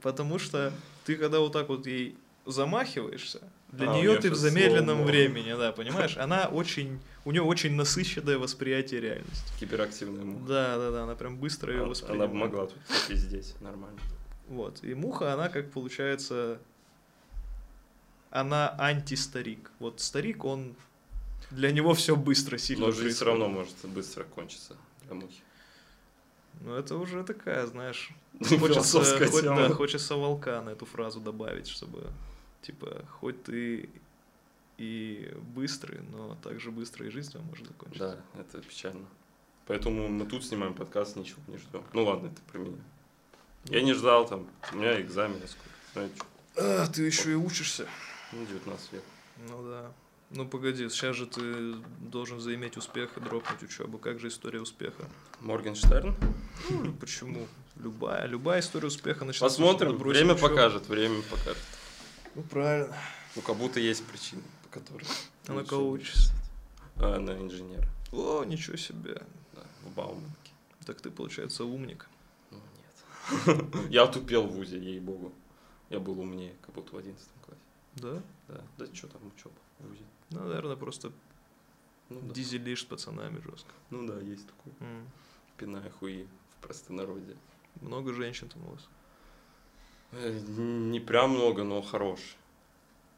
Потому что ты когда вот так вот ей замахиваешься, для А, нее ты в замедленном slow-mo. времени, да, понимаешь? Она очень, у нее очень насыщенное восприятие реальности. Гиперактивная муха. Да, да, да, она прям быстро ее А- Она воспринимает. бы могла тут здесь нормально. Вот. И муха, она как получается, она антистарик. Вот старик, он для него все быстро, сильно Но жизнь все равно может быстро кончиться для мухи. Ну, это уже такая, знаешь, [LAUGHS] хочется, хоть- да, хочется волка на эту фразу добавить, чтобы, типа, хоть ты и быстрый, но также быстро и жизнь твоя может закончиться. Да, это печально. Поэтому мы тут снимаем подкаст, ничего не ждем. Ну ладно, это про меня. Я не ждал там, у меня экзамены скоро. Знаете, А, ты еще и учишься. ну, 19 лет. Ну да. Ну погоди, сейчас же ты должен заиметь успех и дропнуть учебу. Как же история успеха? Моргенштерн? Ну, почему? Любая, любая история успеха начинается. Посмотрим, время учебу. покажет, время покажет. Ну правильно. Ну, как будто есть причины, по которым... А на кого учишься? А, на инженера, О, ничего себе. да, в Бауманке. Так ты, получается, умник. Ну, нет. [LAUGHS] Я тупел в ВУЗе, ей-богу. Я был умнее, как будто в 11 классе. Да? Да, да что там учеба в ВУЗе? Ну, наверное, просто Ну да. дизелишь с пацанами жестко. Ну да, есть такой. М. Пиная хуи в простонародье. Много женщин там у вас. Э, Не прям много, но хорош.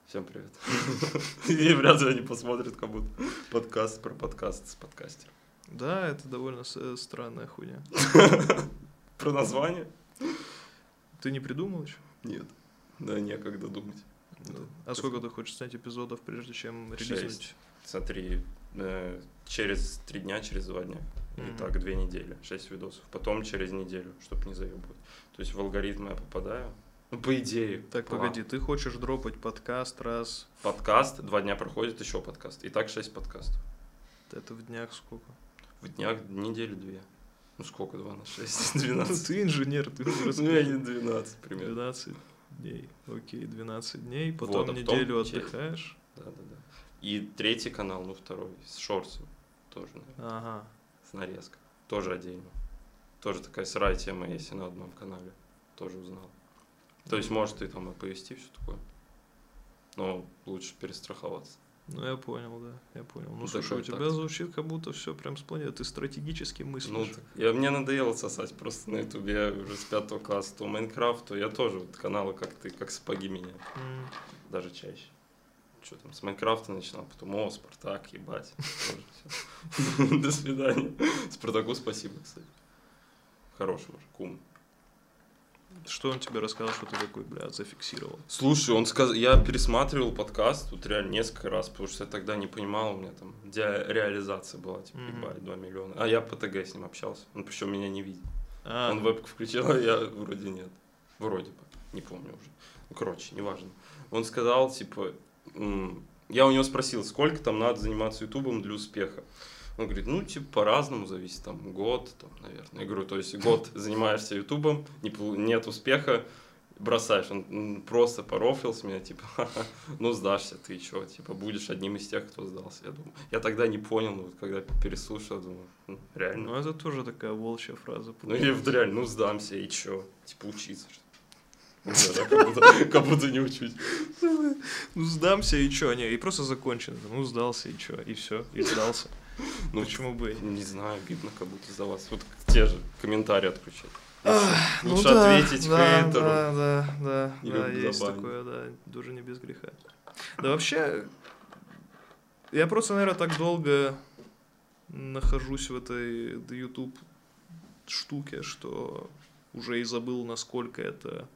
Всем привет. [LAUGHS] И вряд ли они посмотрят, как будто подкаст про подкаст с подкастером. Да, это довольно с- странная хуйня. [LAUGHS] Про название? Ты не придумал еще? Нет. Да, некогда думать. А сколько ты хочешь снять эпизодов, прежде чем релизнуть? Смотри, э, через три дня, через два дня. Или Мгм. так, две недели, шесть видосов. Потом через неделю, чтобы не заебывать. То есть в алгоритм я попадаю. Ну, по идее. Так, план. погоди, ты хочешь дропать подкаст раз, Подкаст, два дня проходит, еще подкаст. И так шесть подкастов. это в днях сколько? В днях недели две. Ну сколько, два на шесть? Ну, [LAUGHS] Двенадцать. ты инженер, ты уже Ну, я не 12 примерно. 12 дней. Окей, 12 дней, Вот, а потом неделю отдыхаешь. Да, да, да. И третий канал, ну второй, с шорсом. Тоже, наверное, Ага. С нарезкой. Тоже отдельно. Тоже такая сырая тема есть и на одном канале. Тоже узнал. То есть, может, и там оповести все такое. Но лучше перестраховаться. Ну, я понял, да, я понял. Ну, Ну, слушай, у тебя тактика. звучит, как будто все прям спланировано. Ты стратегически мыслишь. Ну, так, я, мне надоело сосать просто на ютубе. Я уже с пятого класса то Майнкрафт, то я тоже вот каналы как ты, как сапоги меня. М. Даже чаще. Что там, с Майнкрафта начинал, потом, о, Спартак, ебать. [LAUGHS] До свидания. Спартаку спасибо, кстати. Хороший мужик, умный. Что он тебе рассказал, что ты такой, блядь, зафиксировал? Слушай, он сказал, я пересматривал подкаст тут реально несколько раз, потому что я тогда не понимал, у меня там де- реализация была, типа, Мгм. ебать, 2 миллиона. А я по ТГ с ним общался, он причем меня не видит. А, Он вебку включил, а я вроде нет. Вроде бы, не помню уже. Ну, короче, неважно. Он сказал, типа, я у него спросил, сколько там надо заниматься ютубом для успеха. Он говорит, ну, типа, по-разному зависит, там, год, там, наверное. Я говорю, то есть, год [LAUGHS] занимаешься ютубом, не, нет успеха, бросаешь. Он просто порофлил с меня, типа, «Ха-ха, ну, сдашься ты, что, типа, будешь одним из тех, кто сдался, я думаю. Я тогда не понял, но вот когда переслушал, я думаю, «М, реально. ну это тоже такая волчья фраза. Ну и вот реально, ну сдамся, и чё? Типа учиться, что? Ну [LAUGHS] как будто, не учусь. Ну, сдамся и чё? Не, и просто закончено. Ну, сдался и чё? И все, и сдался. Ну, Почему бы не? Знаю, обидно, как будто сдаваться. Вот те же комментарии отключать. Лучше ну ответить хейтеру. Да, да, да, да, есть такое, да, тоже не без греха. Да вообще, я просто, наверное, так долго нахожусь в этой YouTube штуке, что уже и забыл, насколько это,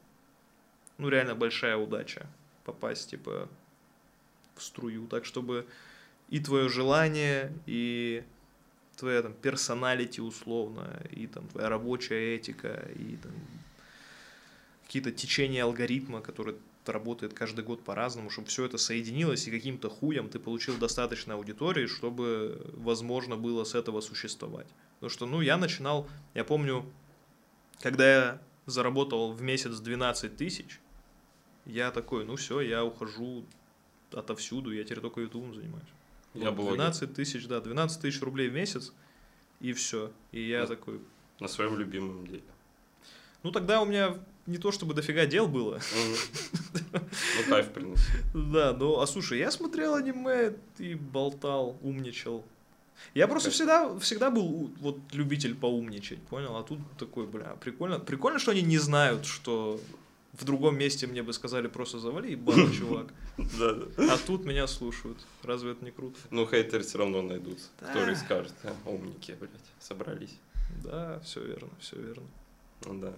ну, реально большая удача попасть, типа, в струю, так, чтобы и твое желание, и твоя там персоналити условно, и там твоя рабочая этика, и там какие-то течения алгоритма, которые работает каждый год по-разному, чтобы все это соединилось, и каким-то хуем ты получил достаточно аудитории, чтобы возможно было с этого существовать. Потому что, ну, я начинал, я помню, когда я заработал в месяц 12 тысяч, я такой, ну все, я ухожу отовсюду, я теперь только ютубом занимаюсь. Я Вот, блогер. 12 тысяч, да, 12 тысяч рублей в месяц, и все. И я Да. такой, На своем любимом деле. ну тогда у меня не то чтобы дофига дел было. Ну, кайф приносит. [LAUGHS] да, ну, а слушай, я смотрел аниме и болтал, умничал. Я просто всегда, всегда был вот любитель поумничать, понял? А тут такой, бля, прикольно. Прикольно, что они не знают, что в другом месте мне бы сказали просто завали ебаный [LAUGHS] чувак. Да, да. А тут меня слушают. Разве это не круто? Ну, хейтеры все равно найдутся, Да. которые скажут, «А, умники, блядь, собрались. Да, все верно, все верно. Ну да.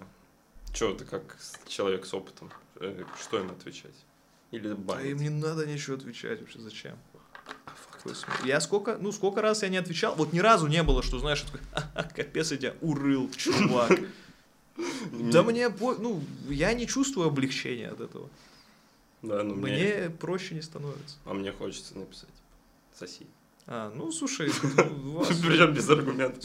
Че, ты как человек с опытом, э, что им отвечать? Или Да банить? им не надо ничего отвечать вообще, зачем? Смысл? Я сколько, ну сколько раз я не отвечал, вот ни разу не было, что знаешь, такой, «Ха-ха, капец, я тебя урыл, чувак. [LAUGHS] Да мне, ну, я не чувствую облегчения от этого. Да, ну мне... Мне проще не становится. А мне хочется написать. Соси. А, ну слушай, [LAUGHS] у вас- Причем без аргументов.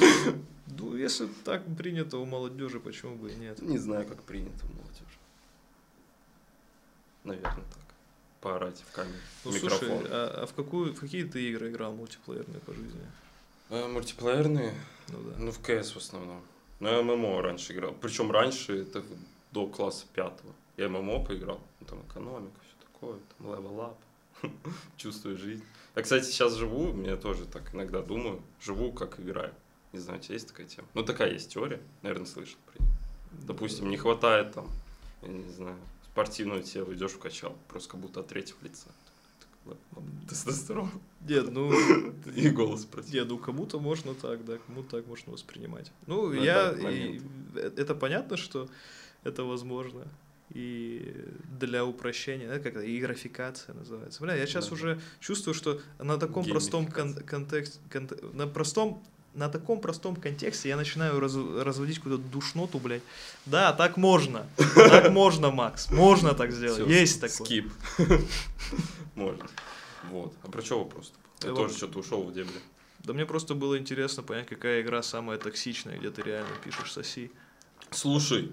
ну, если так принято у молодежи, почему бы и нет? Не знаю, как принято у молодежи. Наверное, так. Поорать в камеру. Ну слушай, а, а в какую, в какие ты игры играл мультиплеерные по жизни? А, мультиплеерные? Ну да. Ну, в КС в основном. Ну, я ММО раньше играл. Причем раньше, это до класса пятого. Я ММО поиграл. Ну, там экономика, все такое, там level up. [LAUGHS] Чувствую жизнь. Я, кстати, сейчас живу, мне тоже так иногда думаю, живу как играю. Не знаю, у тебя есть такая тема? Ну, такая есть теория, наверное, слышал про нее. Допустим, не хватает там, я не знаю, спортивного тела, идешь в качал, просто как будто от третьего лица. [LAUGHS] Тестостерон. Дед, ну, [LAUGHS] И голос против. дед, ну кому-то можно так, да, кому-то так можно воспринимать. Ну, Ну, я, и- э, это понятно, что это возможно. И для упрощения, это как и графикация называется. Бля, я сейчас Да. уже чувствую, что на таком простом кон- контексте, на простом на таком простом контексте я начинаю раз- разводить какую-то душноту, блядь. Да, так можно. Так можно, Макс. Можно так сделать. Всё, Есть такое. Скип. [LAUGHS] Можно. Вот. А про что вопрос? Я Да тоже что-то ушел в дебри. Да мне просто было интересно понять, какая игра самая токсичная, где ты реально пишешь соси. Слушай,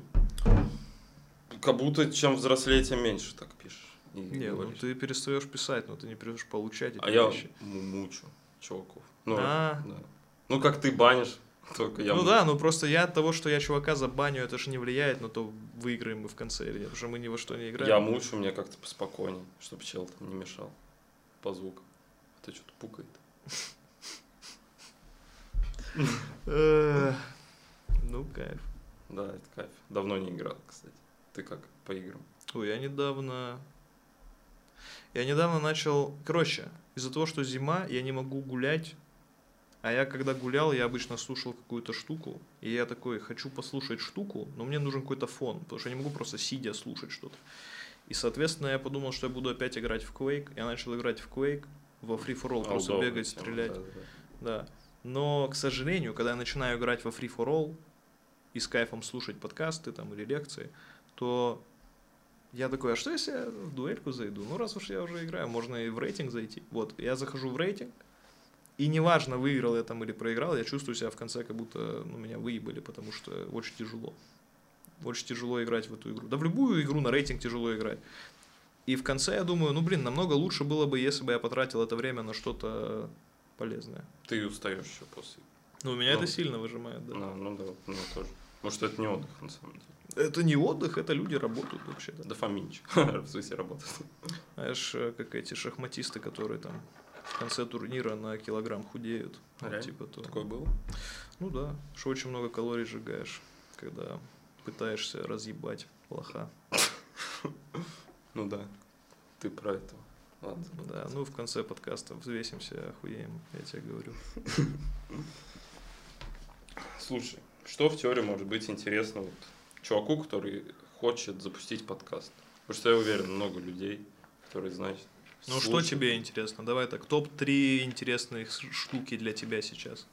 как будто чем взрослее, тем меньше так пишешь. Не, ну ты перестаешь писать, но ты не перестаешь получать эти А я вещи. му- мучу чуваков. Ну, А. да. Ну как ты банишь, только я ну да, ну просто я от того, что я чувака забаню, это же не влияет на то, выиграем мы в конце или нет, потому что мы ни во что не играем. Я мучу, мне как-то поспокойней, чтобы чел там не мешал по звуку. Это что-то пукает. Ну, кайф. Да, это кайф. Давно не играл, кстати. Ты как по играм? Ой, я недавно... Я недавно начал... Короче, из-за того, что зима, я не могу гулять. А я когда гулял, я обычно слушал какую-то штуку. И я такой, хочу послушать штуку, но мне нужен какой-то фон. Потому что я не могу просто сидя слушать что-то. И, соответственно, я подумал, что я буду опять играть в Quake. Я начал играть в Quake, во Free for All, просто Алдовая бегать, стрелять. да, да, да. Да. Но, к сожалению, когда я начинаю играть во Free for All и с кайфом слушать подкасты там или лекции, то я такой, а что если я в дуэльку зайду? Ну, раз уж я уже играю, можно и в рейтинг зайти. Вот, я захожу в рейтинг, и неважно, выиграл я там или проиграл, я чувствую себя в конце, как будто ну, меня выебали, потому что очень тяжело. Очень тяжело играть в эту игру. Да в любую игру на рейтинг тяжело играть. И в конце я думаю, ну, блин, намного лучше было бы, если бы я потратил это время на что-то полезное. Ты устаешь еще после. Ну, меня Ну. это сильно выжимает, да. Ну, ну да, ну тоже. Может, это не отдых, на самом деле. Это не отдых, это люди работают вообще-то. Дофаминчик. [LAUGHS] В смысле работает. Знаешь, э, как эти шахматисты, которые там в конце турнира на килограмм худеют. Вот, реально? типа то. Такое было? Ну да, что очень много калорий сжигаешь, когда пытаешься разъебать плоха. [LAUGHS] Ну да. Ты про это. Ладно. Да, ну в конце подкаста взвесимся, охуеем, я тебе говорю. [LAUGHS] Слушай, что в теории может быть интересно вот чуваку, который хочет запустить подкаст? Потому что я уверен, много людей, которые знают. Ну что тебе интересно? Давай так, топ-3 интересных штуки для тебя сейчас.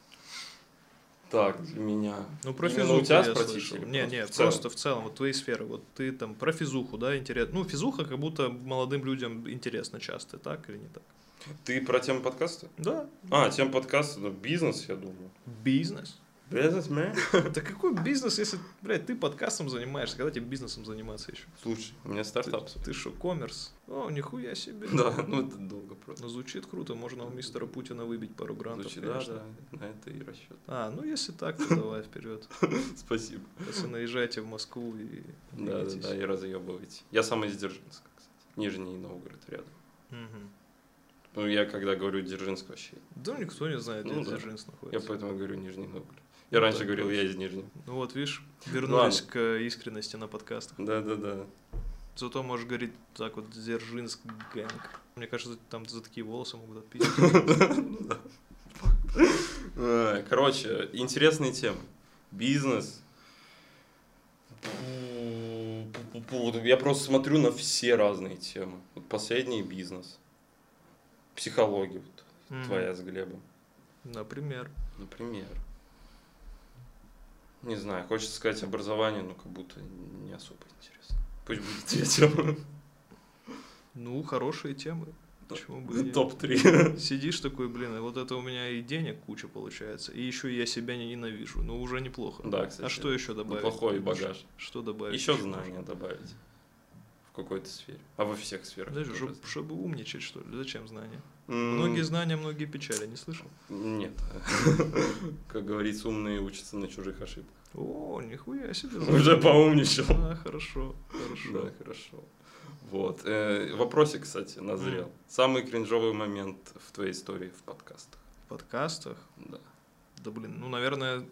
Так, для меня. Ну, про Именно физуху у тебя я спросить слышал. Не, не, в целом? просто в целом, вот твои сферы, вот ты там про физуху, да, интересно. Ну, физуха как будто молодым людям интересно часто, так или не так? Ты про тему подкаста? Да, А, тема подкаста, ну, бизнес, я думаю. бизнес. Бизнес, man. [LAUGHS] Да какой бизнес, если, блядь, ты подкастом занимаешься, когда тебе бизнесом заниматься еще? Слушай, у меня стартап. ты что, коммерс? О, нихуя себе. [LAUGHS] Да, ну это долго просто. Ну, звучит круто, можно у мистера Путина выбить пару грантов, Звучит, да, конечно. да, на это и расчет. А, ну если так, то [LAUGHS] давай вперед. Спасибо. Если наезжайте в Москву и Да, да, да, и разъебываете. Я сам из Дзержинска, кстати. Нижний Новгород рядом. Мгм. Ну, я когда говорю Дзержинск вообще, Да никто не знает, где Ну да. Дзержинск я находится. поэтому говорю Нижний Новгород. Ну Я раньше так говорил, я из Нижнего. Ну вот, видишь, вернулись к искренности на подкастах. Да, да, да. Зато можешь говорить так вот, Дзержинск гэнг. Мне кажется, там за такие волосы могут отписать. Э, [LAUGHS] Короче, интересные темы. Бизнес. Я просто смотрю на все разные темы. Вот последний бизнес. Психология вот, Мгм. твоя с Глебом. Например. Например. Не знаю, хочется сказать образование, но как будто не особо интересно. Пусть будет тема. Ну, хорошие темы. Почему бы и нет? Топ-3. Сидишь такой, блин, и вот это у меня и денег куча получается, и еще я себя не ненавижу. Ну, уже неплохо. Да, кстати. А что еще добавить? Неплохой багаж. Что добавить? Еще знания добавить. В какой-то сфере. А во всех сферах. Чтоб- чтобы умничать, что ли? Зачем знания? Многие знания, многие печали, не слышал? Нет. [LAUGHS] Как говорится, умные учатся на чужих ошибках. О, нихуя себе. [LAUGHS] Уже поумничал. А, хорошо, хорошо. Да, хорошо. Вот. Э, Вопросик, кстати, назрел. Самый кринжовый момент в твоей истории в подкастах. В подкастах? Да. Да блин, ну, наверное,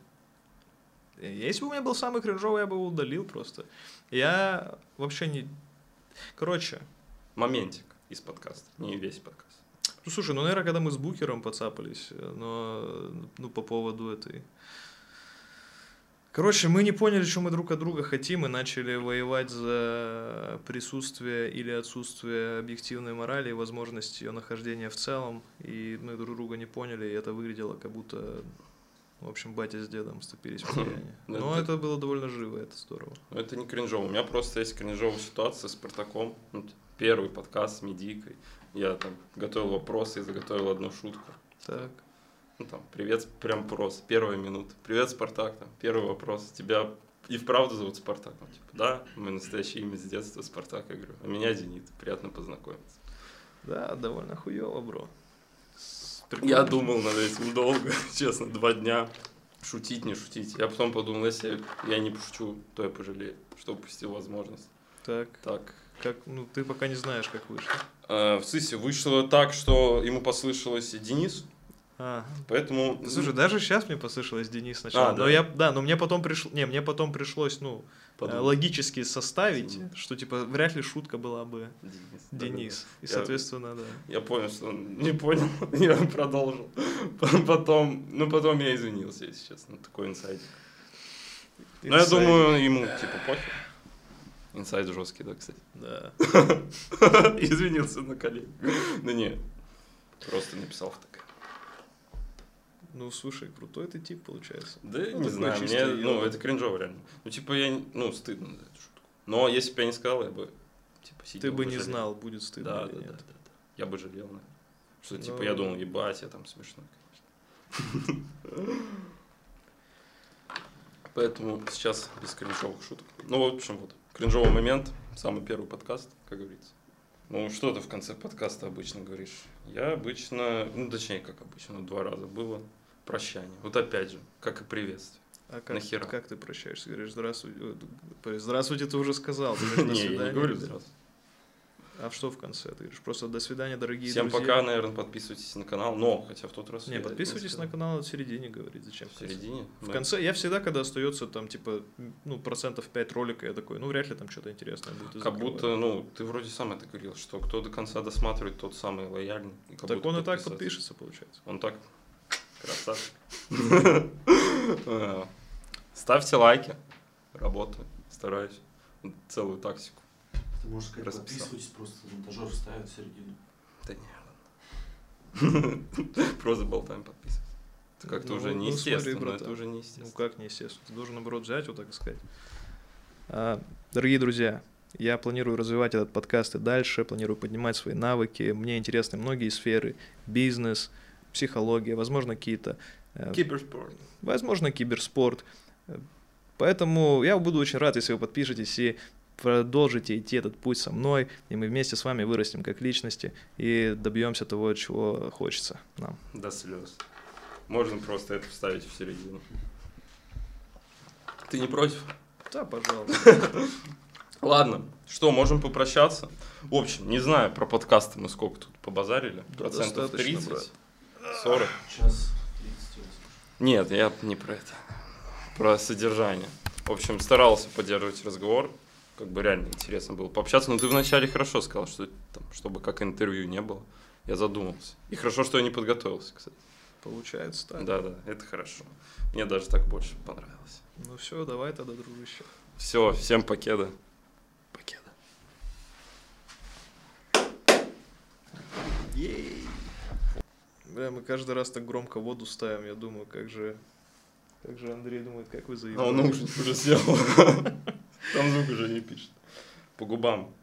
э, если бы у меня был самый кринжовый, я бы его удалил просто. Я вообще не... Короче, Моментик из подкаста, не весь подкаст. Ну, слушай, ну, наверное, когда мы с Букером поцапались, э, но, ну, по поводу этой... Короче, мы не поняли, что мы друг от друга хотим, и начали воевать за присутствие или отсутствие объективной морали и возможности ее нахождения в целом. И мы друг друга не поняли, и это выглядело как будто, в общем, батя с дедом вступились в [LAUGHS] влияние. Да, Но это- это было довольно живо, это здорово. Но это не кринжово. У меня просто есть кринжовая ситуация с Спартаком. Ну, Первый подкаст с Медикой. Я там готовил вопросы и заготовил одну шутку. Так. Ну там, привет, прям просто, первая минута. Привет, Спартак, там, первый вопрос. Тебя и вправду зовут Спартак? Ну, типа, да, мое настоящее имя с детства Спартак. Я говорю, а меня Зенит, приятно познакомиться. Да, довольно хуево, бро. С- Я прикольно. думал над этим долго, [LAUGHS] честно, два дня. Шутить, не шутить. Я потом подумал, если я не пошучу, то я пожалею, что упустил возможность. Так, Так. Как, ну, ты пока не знаешь, как вышло. Э, В СИСе вышло так, что ему послышалось Денис, А, поэтому... Слушай, даже сейчас мне послышалось Денис сначала. А, но да? я, да, но мне потом пришло, не, мне потом пришлось, ну, э, подумал, логически составить, Денис. что типа вряд ли шутка была бы Денис. Денис. И Я- соответственно, да. Я понял, что он не понял, [LAUGHS] я продолжил. Потом, ну потом я извинился, если честно, такой инсайд. Но я Инсайд. думаю, ему типа похер. Инсайд жесткий, да, кстати. Да. [LAUGHS] Извинился на коллег. Да не, просто написал в ТГ. Ну, слушай, крутой ты тип, получается. Да Ну, не знаю, мне, ну, это кринжово реально. Ну, типа, я, ну, стыдно за эту шутку. Но если бы я не сказал, я бы, типа, Ты сидел бы не жалел. знал, будет стыдно Да, или да, да, нет. да, да. Я бы жалел, наверное. Что, типа, Ну, я думал, ебать, я там смешной, конечно. [LAUGHS] Поэтому сейчас без кринжовых шуток. Ну, в общем, вот, кринжовый момент, самый первый подкаст, как говорится. Ну, что ты в конце подкаста обычно говоришь? Я обычно, ну, точнее, как обычно, два раза было прощание. Вот опять же, как и приветствие. А как, Нахера? как ты прощаешься? Говоришь, здравствуйте. э, Здравствуйте, ты уже сказал. [LAUGHS] Ты говоришь, «До Не, я не свидания». говорю сразу. А что в конце? Ты говоришь, просто до свидания, дорогие Всем друзья. пока, наверное, подписывайтесь на канал. Но, хотя в тот раз... Не, подписывайтесь на канал в середине говорить. Зачем? В середине? В Да. конце, я всегда, когда остается там, типа, ну, процентов 5 ролика, я такой, ну, вряд ли там что-то интересное будет. Как будто, ну, ты вроде сам это говорил, что кто до конца досматривает, тот самый лояльный. Так он и так подпишется, получается. Он так красавчик. А, [LAUGHS] Ставьте лайки. Работаю. Стараюсь. Целую тактику. Ты можешь сказать, Расписал. подписывайтесь, просто монтажер вставит в середину. Да не. [LAUGHS] Просто болтаем подписываться. Это как-то Ну, уже ну, неестественно. смотри, это уже Ну, неестественно. как неестественно. Ты должен, наоборот, взять, вот так сказать. А, Дорогие друзья, я планирую развивать этот подкаст и дальше, планирую поднимать свои навыки. Мне интересны многие сферы. Бизнес, психология, возможно, какие-то... э, Киберспорт. возможно, киберспорт. Поэтому я буду очень рад, если вы подпишетесь и продолжите идти этот путь со мной, и мы вместе с вами вырастем как личности и добьемся того, чего хочется нам. До слез. Можно просто это вставить в середину. Ты не против? Да, пожалуйста. Ладно, что, можем попрощаться? В общем, не знаю, про подкасты мы сколько тут побазарили. Да, Процентов достаточно, 30, брат. 40. Час 30 Нет, я не про это. Про содержание. В общем, старался поддерживать разговор. Как бы реально интересно было пообщаться. Но ты вначале хорошо сказал, что там, чтобы как интервью не было. Я задумался. И хорошо, что я не подготовился, кстати. Получается так. Да, да, это хорошо. Мне даже так больше понравилось. Ну все, давай тогда, дружище. Все, всем покеда. Покеда. Ей! Бля, мы каждый раз так громко воду ставим, я думаю, как же... Как же Андрей думает, как вы А заебали. он уже, уже сделал. [LAUGHS] Там звук уже не пишет. По губам